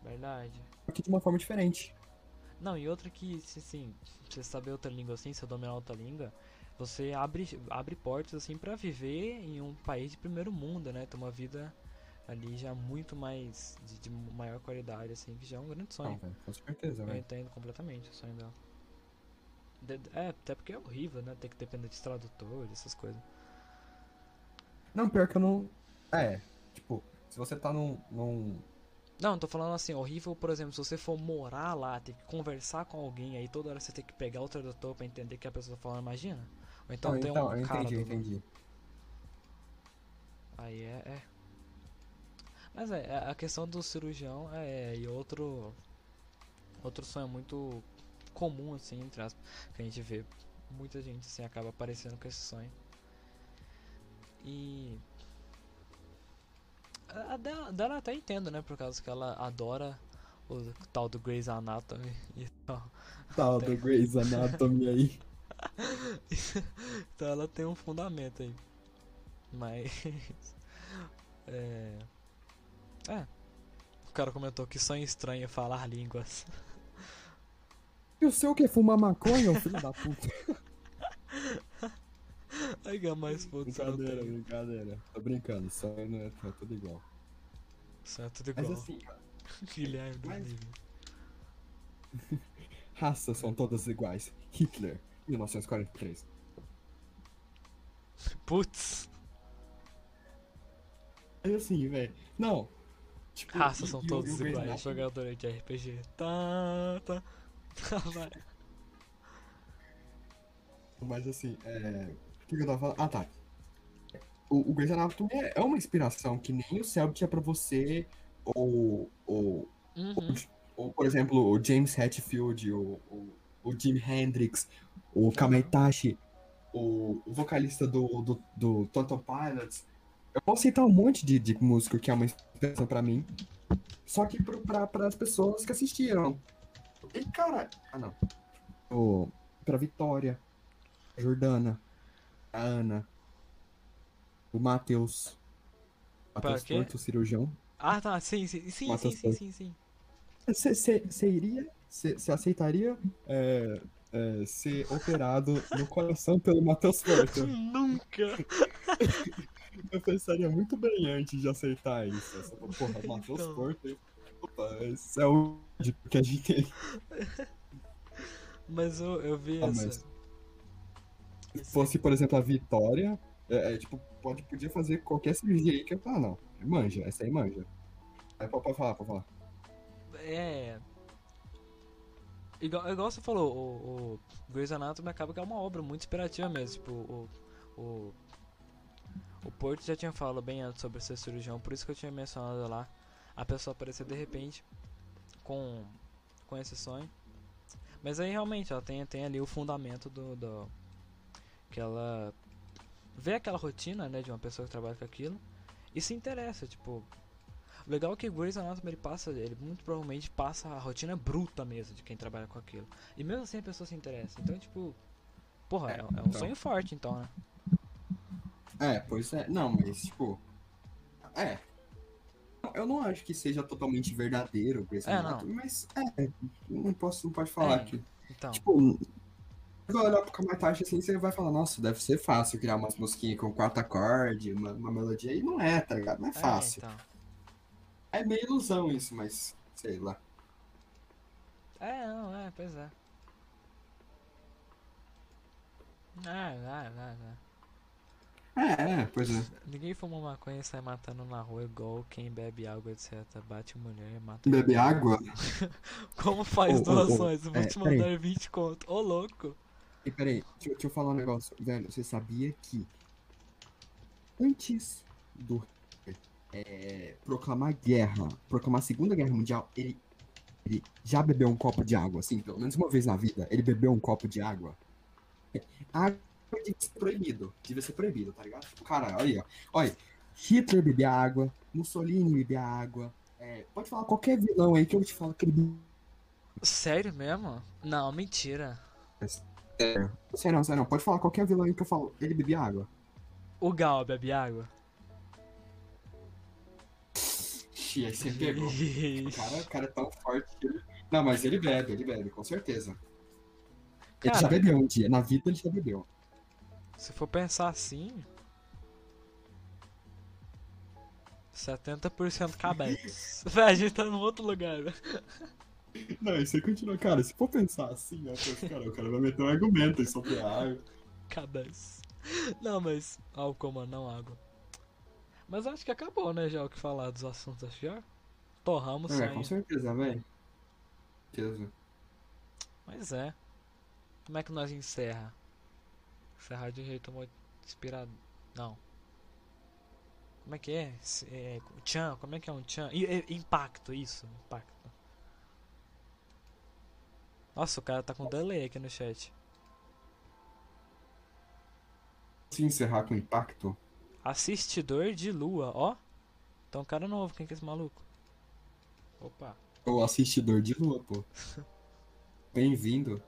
Verdade. que de uma forma diferente. Não, e outra que, se assim, você saber outra língua assim, se dominar outra língua, você abre, abre portas assim pra viver em um país de primeiro mundo, né? Ter uma vida ali já muito mais, de, de maior qualidade, assim, que já é um grande Não, sonho. velho, com certeza, Eu velho. entendo completamente o sonho dela. De- é, até porque é horrível, né? Ter que depender de tradutor, essas coisas. Não, pior que eu não. É, tipo, se você tá num. num... Não, tô falando assim, horrível, por exemplo, se você for morar lá, ter que conversar com alguém, aí toda hora você tem que pegar o tradutor pra entender o que a pessoa tá falando, imagina? Ou então Não, tem então, um eu entendi, do- entendi. Aí é, é. Mas é, a questão do cirurgião é e outro outro sonho muito comum assim, entre aspas, que a gente vê muita gente assim acaba aparecendo com esse sonho. E a dela, dela até entendo, né, por causa que ela adora o tal do Grey's Anatomy [LAUGHS] e tal. Tal do Grey's Anatomy aí. [LAUGHS] então ela tem um fundamento aí. Mas. [LAUGHS] É. É. O cara comentou que sonho estranho é falar línguas. E o seu que fumar maconha, ô filho da puta? [LAUGHS] Aí ganha mais pontos. não brincadeira, brincadeira. Tô brincando, só não é, é tudo igual. Isso é tudo Mas igual. assim, cara, [LAUGHS] Guilherme dos mas- [LAUGHS] raças são todas iguais. Hitler, 1943. Putz, Mas assim, velho. Não. Tipo, raças são todos iguais. Anatomy- Jogador de RPG. Tá, tá. Tá, vai. Mas assim, é. O que, eu tava falando? Ah, tá. O, o Grey's Anatomy é, é uma inspiração que nem o Cell tinha pra você, ou, ou, Uhum. ou, por exemplo, o James Hetfield, o, o, o Jimi Hendrix, o Kamaitachi, o, o vocalista do, do, do Total Pilots. Eu posso citar um monte de, de músico que é uma inspiração pra mim, só que pro, pra, pras pessoas que assistiram. E, cara... Ah, não. O, pra Vitória, a Jordana, a Ana, o Matheus. Matheus? Porto, cirurgião. Ah, tá, sim, sim, sim, sim, Matheus sim, Porto. sim, sim. Você iria, você aceitaria é, é, ser operado no coração pelo Matheus Porto? [LAUGHS] Nunca! [LAUGHS] Eu pensaria muito bem antes de aceitar isso. Falo, Porra, [LAUGHS] Matheus Então. Porto. Opa, isso é o que a gente tem. [LAUGHS] Mas eu, eu vi Ah, essa. mas- Se fosse, por exemplo, a Vitória, é, é, tipo, pode, podia fazer qualquer cirurgia aí que eu falo, ah, não. Manja, essa aí manja. Aí pode, pode falar, pode falar. É. Igual, igual você falou, o, o Grey's Anatomy acaba que é uma obra muito inspirativa mesmo. Tipo, o. O, o Porto já tinha falado bem antes sobre ser cirurgião, por isso que eu tinha mencionado lá. A pessoa aparecer de repente com, com esse sonho. Mas aí realmente ela tem, tem ali o fundamento do, do. Que ela vê aquela rotina, né, de uma pessoa que trabalha com aquilo e se interessa, tipo. O legal é que o Grey's Anatomy ele passa, ele muito provavelmente passa a rotina bruta mesmo de quem trabalha com aquilo. E mesmo assim a pessoa se interessa. Então, tipo, porra, é, É, é um então. sonho forte então, né? É, pois é. Não, mas, tipo. É. Eu não acho que seja totalmente verdadeiro o É, não. Mas é. Não posso, não pode falar É. que. Então, Tipo, você vai olhar pro Kamatachi assim, você vai falar, nossa, deve ser fácil criar umas musiquinhas com quatro acordes, uma, uma melodia. E não é, tá ligado? Não é fácil. É, então. É meio ilusão isso, mas sei lá. É, não, é, pois é. Ah, ah, ah, ah. É, é, pois é. Ninguém fuma maconha e sai matando na rua igual quem bebe água, etc. Bate mulher, mata. Beber água? [LAUGHS] Como faz ô, doações? Eu vou é, te peraí. mandar 20 conto. Ô, louco. E peraí, deixa, eu- deixa eu falar um negócio, velho. Você sabia que antes do é, proclamar guerra, proclamar a Segunda Guerra Mundial, ele, ele já bebeu um copo de água, assim, pelo menos uma vez na vida, ele bebeu um copo de água. Água devia ser proibido, devia ser proibido, tá ligado? Tipo, Cara, olha aí, ó. Olha, Hitler bebia água, Mussolini bebia água. é, pode falar qualquer vilão aí que eu te falo que ele bebia. Sério mesmo? Não, mentira. Sério, não, sério, não. Pode falar qualquer vilão aí que eu falo, ele bebia água. O Gal bebe água? Ixi, aí você pegou. O cara, o cara é tão forte que ele... Não, mas ele bebe, ele bebe, com certeza. Ele já Cara. bebeu um dia, na vida ele já bebeu. Se for pensar assim. 70% cabeça. [LAUGHS] Véi, a gente tá num outro lugar, velho. [LAUGHS] Não, isso aí continua. Cara, se for pensar assim, né, cara, o cara vai meter um argumento aí sobre a água. Cabeça. Não, mas. Álcool, mano, não água. Mas acho que acabou, né, já o que falar dos assuntos, acho que já. Torramos É, saindo. com certeza, velho. certeza. Mas é. Como é que nós encerra? Encerrar de jeito muito inspirado. Não. Como é que é? É tchan, como é que é um tchan? I- i- Impacto, isso, impacto. Nossa, o cara tá com delay aqui no chat. Se encerrar com impacto, Assistidor de lua, ó. Então, cara novo, quem que é esse maluco? Opa. o assistidor de lua, pô. [LAUGHS] Bem-vindo.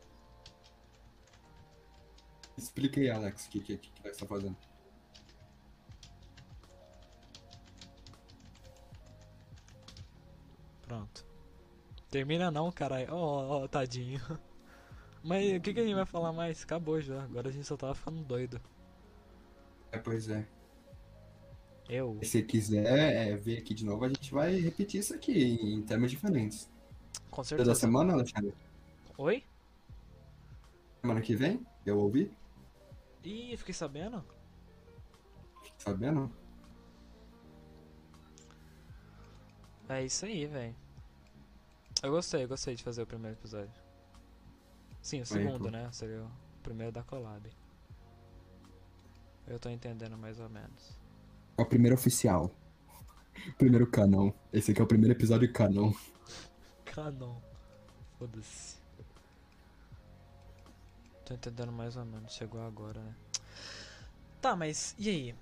Explica aí, Alex, o que, que, que nós tá fazendo. Pronto. Termina não, caralho. Ó, ó, tadinho. [LAUGHS] Mas o que, que a gente vai falar mais? Acabou já. Agora a gente só tava ficando doido. É, pois é. Eu. Se você quiser é, ver aqui de novo, a gente vai repetir isso aqui em termos diferentes. Com certeza. da semana, Alexandre? Oi? Semana que vem? Eu ouvi? Ih, fiquei sabendo? Sabendo? É isso aí, velho. Eu gostei, eu gostei de fazer o primeiro episódio. Sim, o segundo, pô. né? Seria o primeiro da collab. Eu tô entendendo mais ou menos. É o primeiro oficial. Primeiro canon. Esse aqui é o primeiro episódio canon. Canon. Foda-se. Tô entendendo mais ou menos. Chegou agora, né? Tá, mas e aí?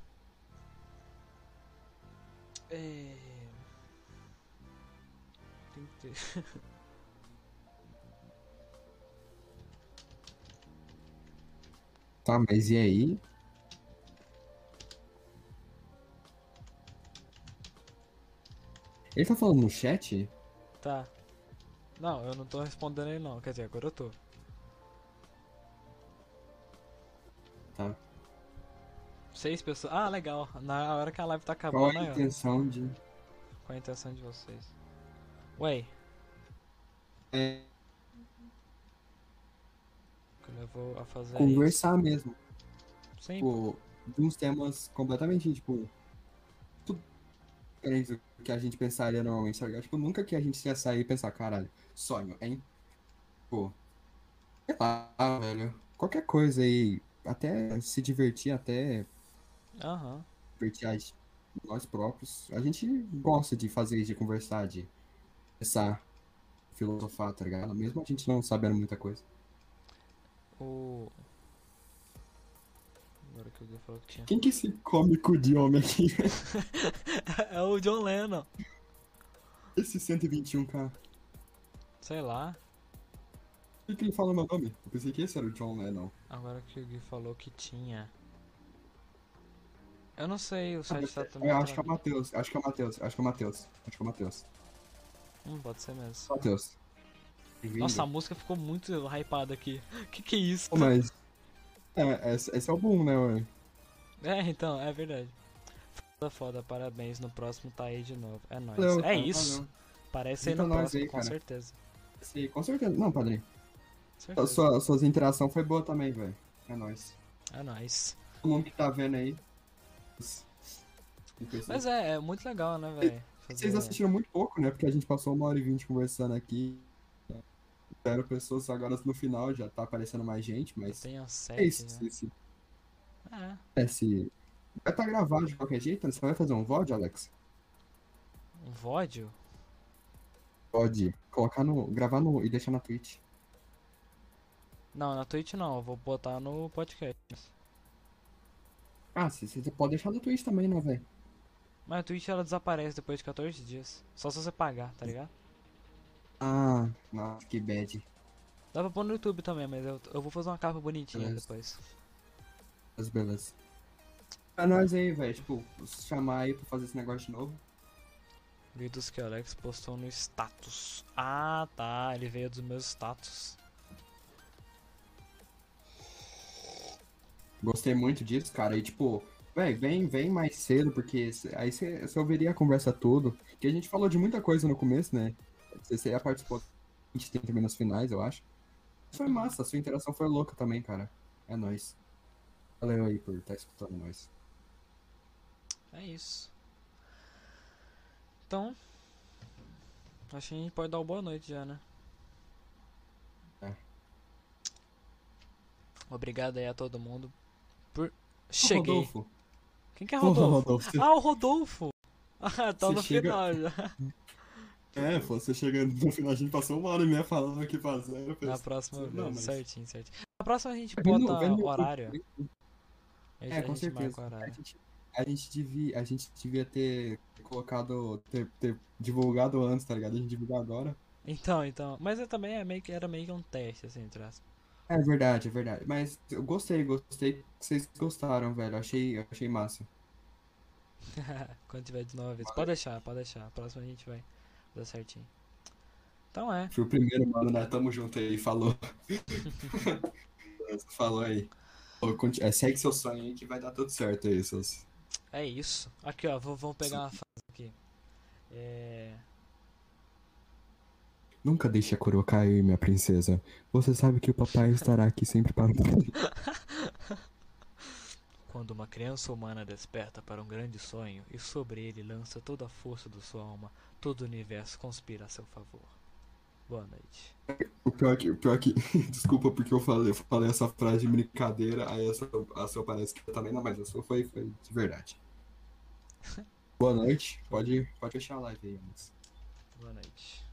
É... Tem que ter... [LAUGHS] Tá, mas e aí? Ele tá falando no chat? Tá. Não, eu não tô respondendo ele não. Quer dizer, agora eu tô. Tá. Seis pessoas. Ah, legal. Na hora que a live tá Qual acabando, a aí, ó. intenção de. Qual a intenção de vocês? Ué, É, me levou a fazer conversar mesmo. isso? Sim, Tipo, de uns temas completamente, tipo. Tudo diferente do que a gente pensaria normalmente, tá ligado? Tipo, nunca que a gente ia sair e pensar, caralho, sonho, hein? Pô. Sei lá, velho. Qualquer coisa aí. Até se divertir, até aham. divertir a nós próprios. A gente gosta de fazer isso, de conversar, de pensar, filosofar, tá ligado? Mesmo a gente não sabendo muita coisa. O. Agora que alguém falou que tinha. Quem que é esse cômico de homem aqui? [LAUGHS] é o John Lennon. Esse 121k. Sei lá. Por que ele fala meu nome? Eu pensei que esse era o John Lennon. Agora que o Gui falou que tinha. Eu não sei, o Ah, site mas tá é- também. Eu acho que é o Matheus, acho que é o Matheus, acho que é o Matheus, acho que é o Matheus. Hum, pode ser mesmo. Matheus. Nossa, a música ficou muito hypada aqui. [LAUGHS] Que que é isso? Pô, mas. É, esse, esse é o boom, né, ué? É, então, é verdade. Foda, foda, parabéns. No próximo tá aí de novo. É nóis. Valeu, é cara, isso. valeu. Parece aí Então no próximo, aí, com certeza. Sim, com certeza. Não, padrinho. Certeza. sua, suas interações foi boa também, velho. É nóis. É nóis. Todo mundo que tá vendo aí. Mas é, é muito legal, né, velho? Vocês assistiram muito pouco, né? Porque a gente passou uma hora e vinte conversando aqui. Zero pessoas, agora no final já tá aparecendo mais gente, mas. Tenho É sete, isso. né? Esse, É, esse... Vai estar gravado de qualquer jeito? Você vai fazer um VOD, Alex? um VOD? Pode colocar no. gravar no. e deixar na Twitch. Não, na Twitch não, eu vou botar no podcast. Ah, você, pode deixar no Twitch também, né, velho? Mas a Twitch ela desaparece depois de 14 dias. Só se você pagar, tá ligado? Ah, nossa, que bad. Dá pra pôr no YouTube também, mas eu, eu vou fazer uma capa bonitinha Beleza. depois. Mas beleza. Pra nós aí, velho, tipo, chamar aí pra fazer esse negócio de novo. Vídeos que o Alex postou no status. Ah, tá. Ele veio dos meus status. Gostei muito disso, cara. E tipo, velho, vem, vem mais cedo, porque aí você ouviria a conversa toda. Que a gente falou de muita coisa no começo, né? Você já participou de 20, 30 minutos finais, eu acho. Foi massa, a sua interação foi louca também, cara. É nóis. Valeu aí por estar escutando nós. É isso. Então. Acho que a gente pode dar uma boa noite já, né? É. Obrigado aí a todo mundo por. Cheguei. Rodolfo. Quem que é Rodolfo? Rodolfo, você- Ah, o Rodolfo! [LAUGHS] Ah, tá Você no chega- final já. É, pô, você chegando no final, a gente passou uma hora e meia falando aqui fazendo. eu Na próxima Não, vez, mas- certinho, certinho. Na próxima a gente bota vem no- horário. É, com certeza. o A gente, a gente devia, a gente devia ter colocado, ter, ter divulgado antes, tá ligado? A gente divulgar agora. Então, então. Mas eu também é meio que, era meio que um teste, assim, entre aspas. É verdade, é verdade. Mas eu gostei, gostei que vocês gostaram, velho. Achei, achei massa. [LAUGHS] Quando tiver de nova vez. Pode deixar, pode deixar. A próxima a gente vai dar certinho. Então é. Foi o primeiro, mano, né? Tamo junto aí, falou. [LAUGHS] [LAUGHS] falou aí. É, segue seu sonho aí que vai dar tudo certo aí, seus. É isso. Aqui, ó. Vamos pegar uma frase aqui. É. Nunca deixe a coroa cair, minha princesa. Você sabe que o papai estará aqui sempre para. [LAUGHS] Quando uma criança humana desperta para um grande sonho e sobre ele lança toda a força da sua alma, todo o universo conspira a seu favor. Boa noite. O pior que, o pior que. [LAUGHS] Desculpa porque eu falei, eu falei essa frase de brincadeira, aí a sua, a sua parece que também não, mas a sua foi, foi de verdade. [LAUGHS] Boa noite. Pode, pode fechar a live aí, Alex. Boa noite.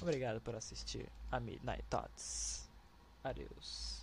Obrigado por assistir a Midnight Thoughts. Adeus.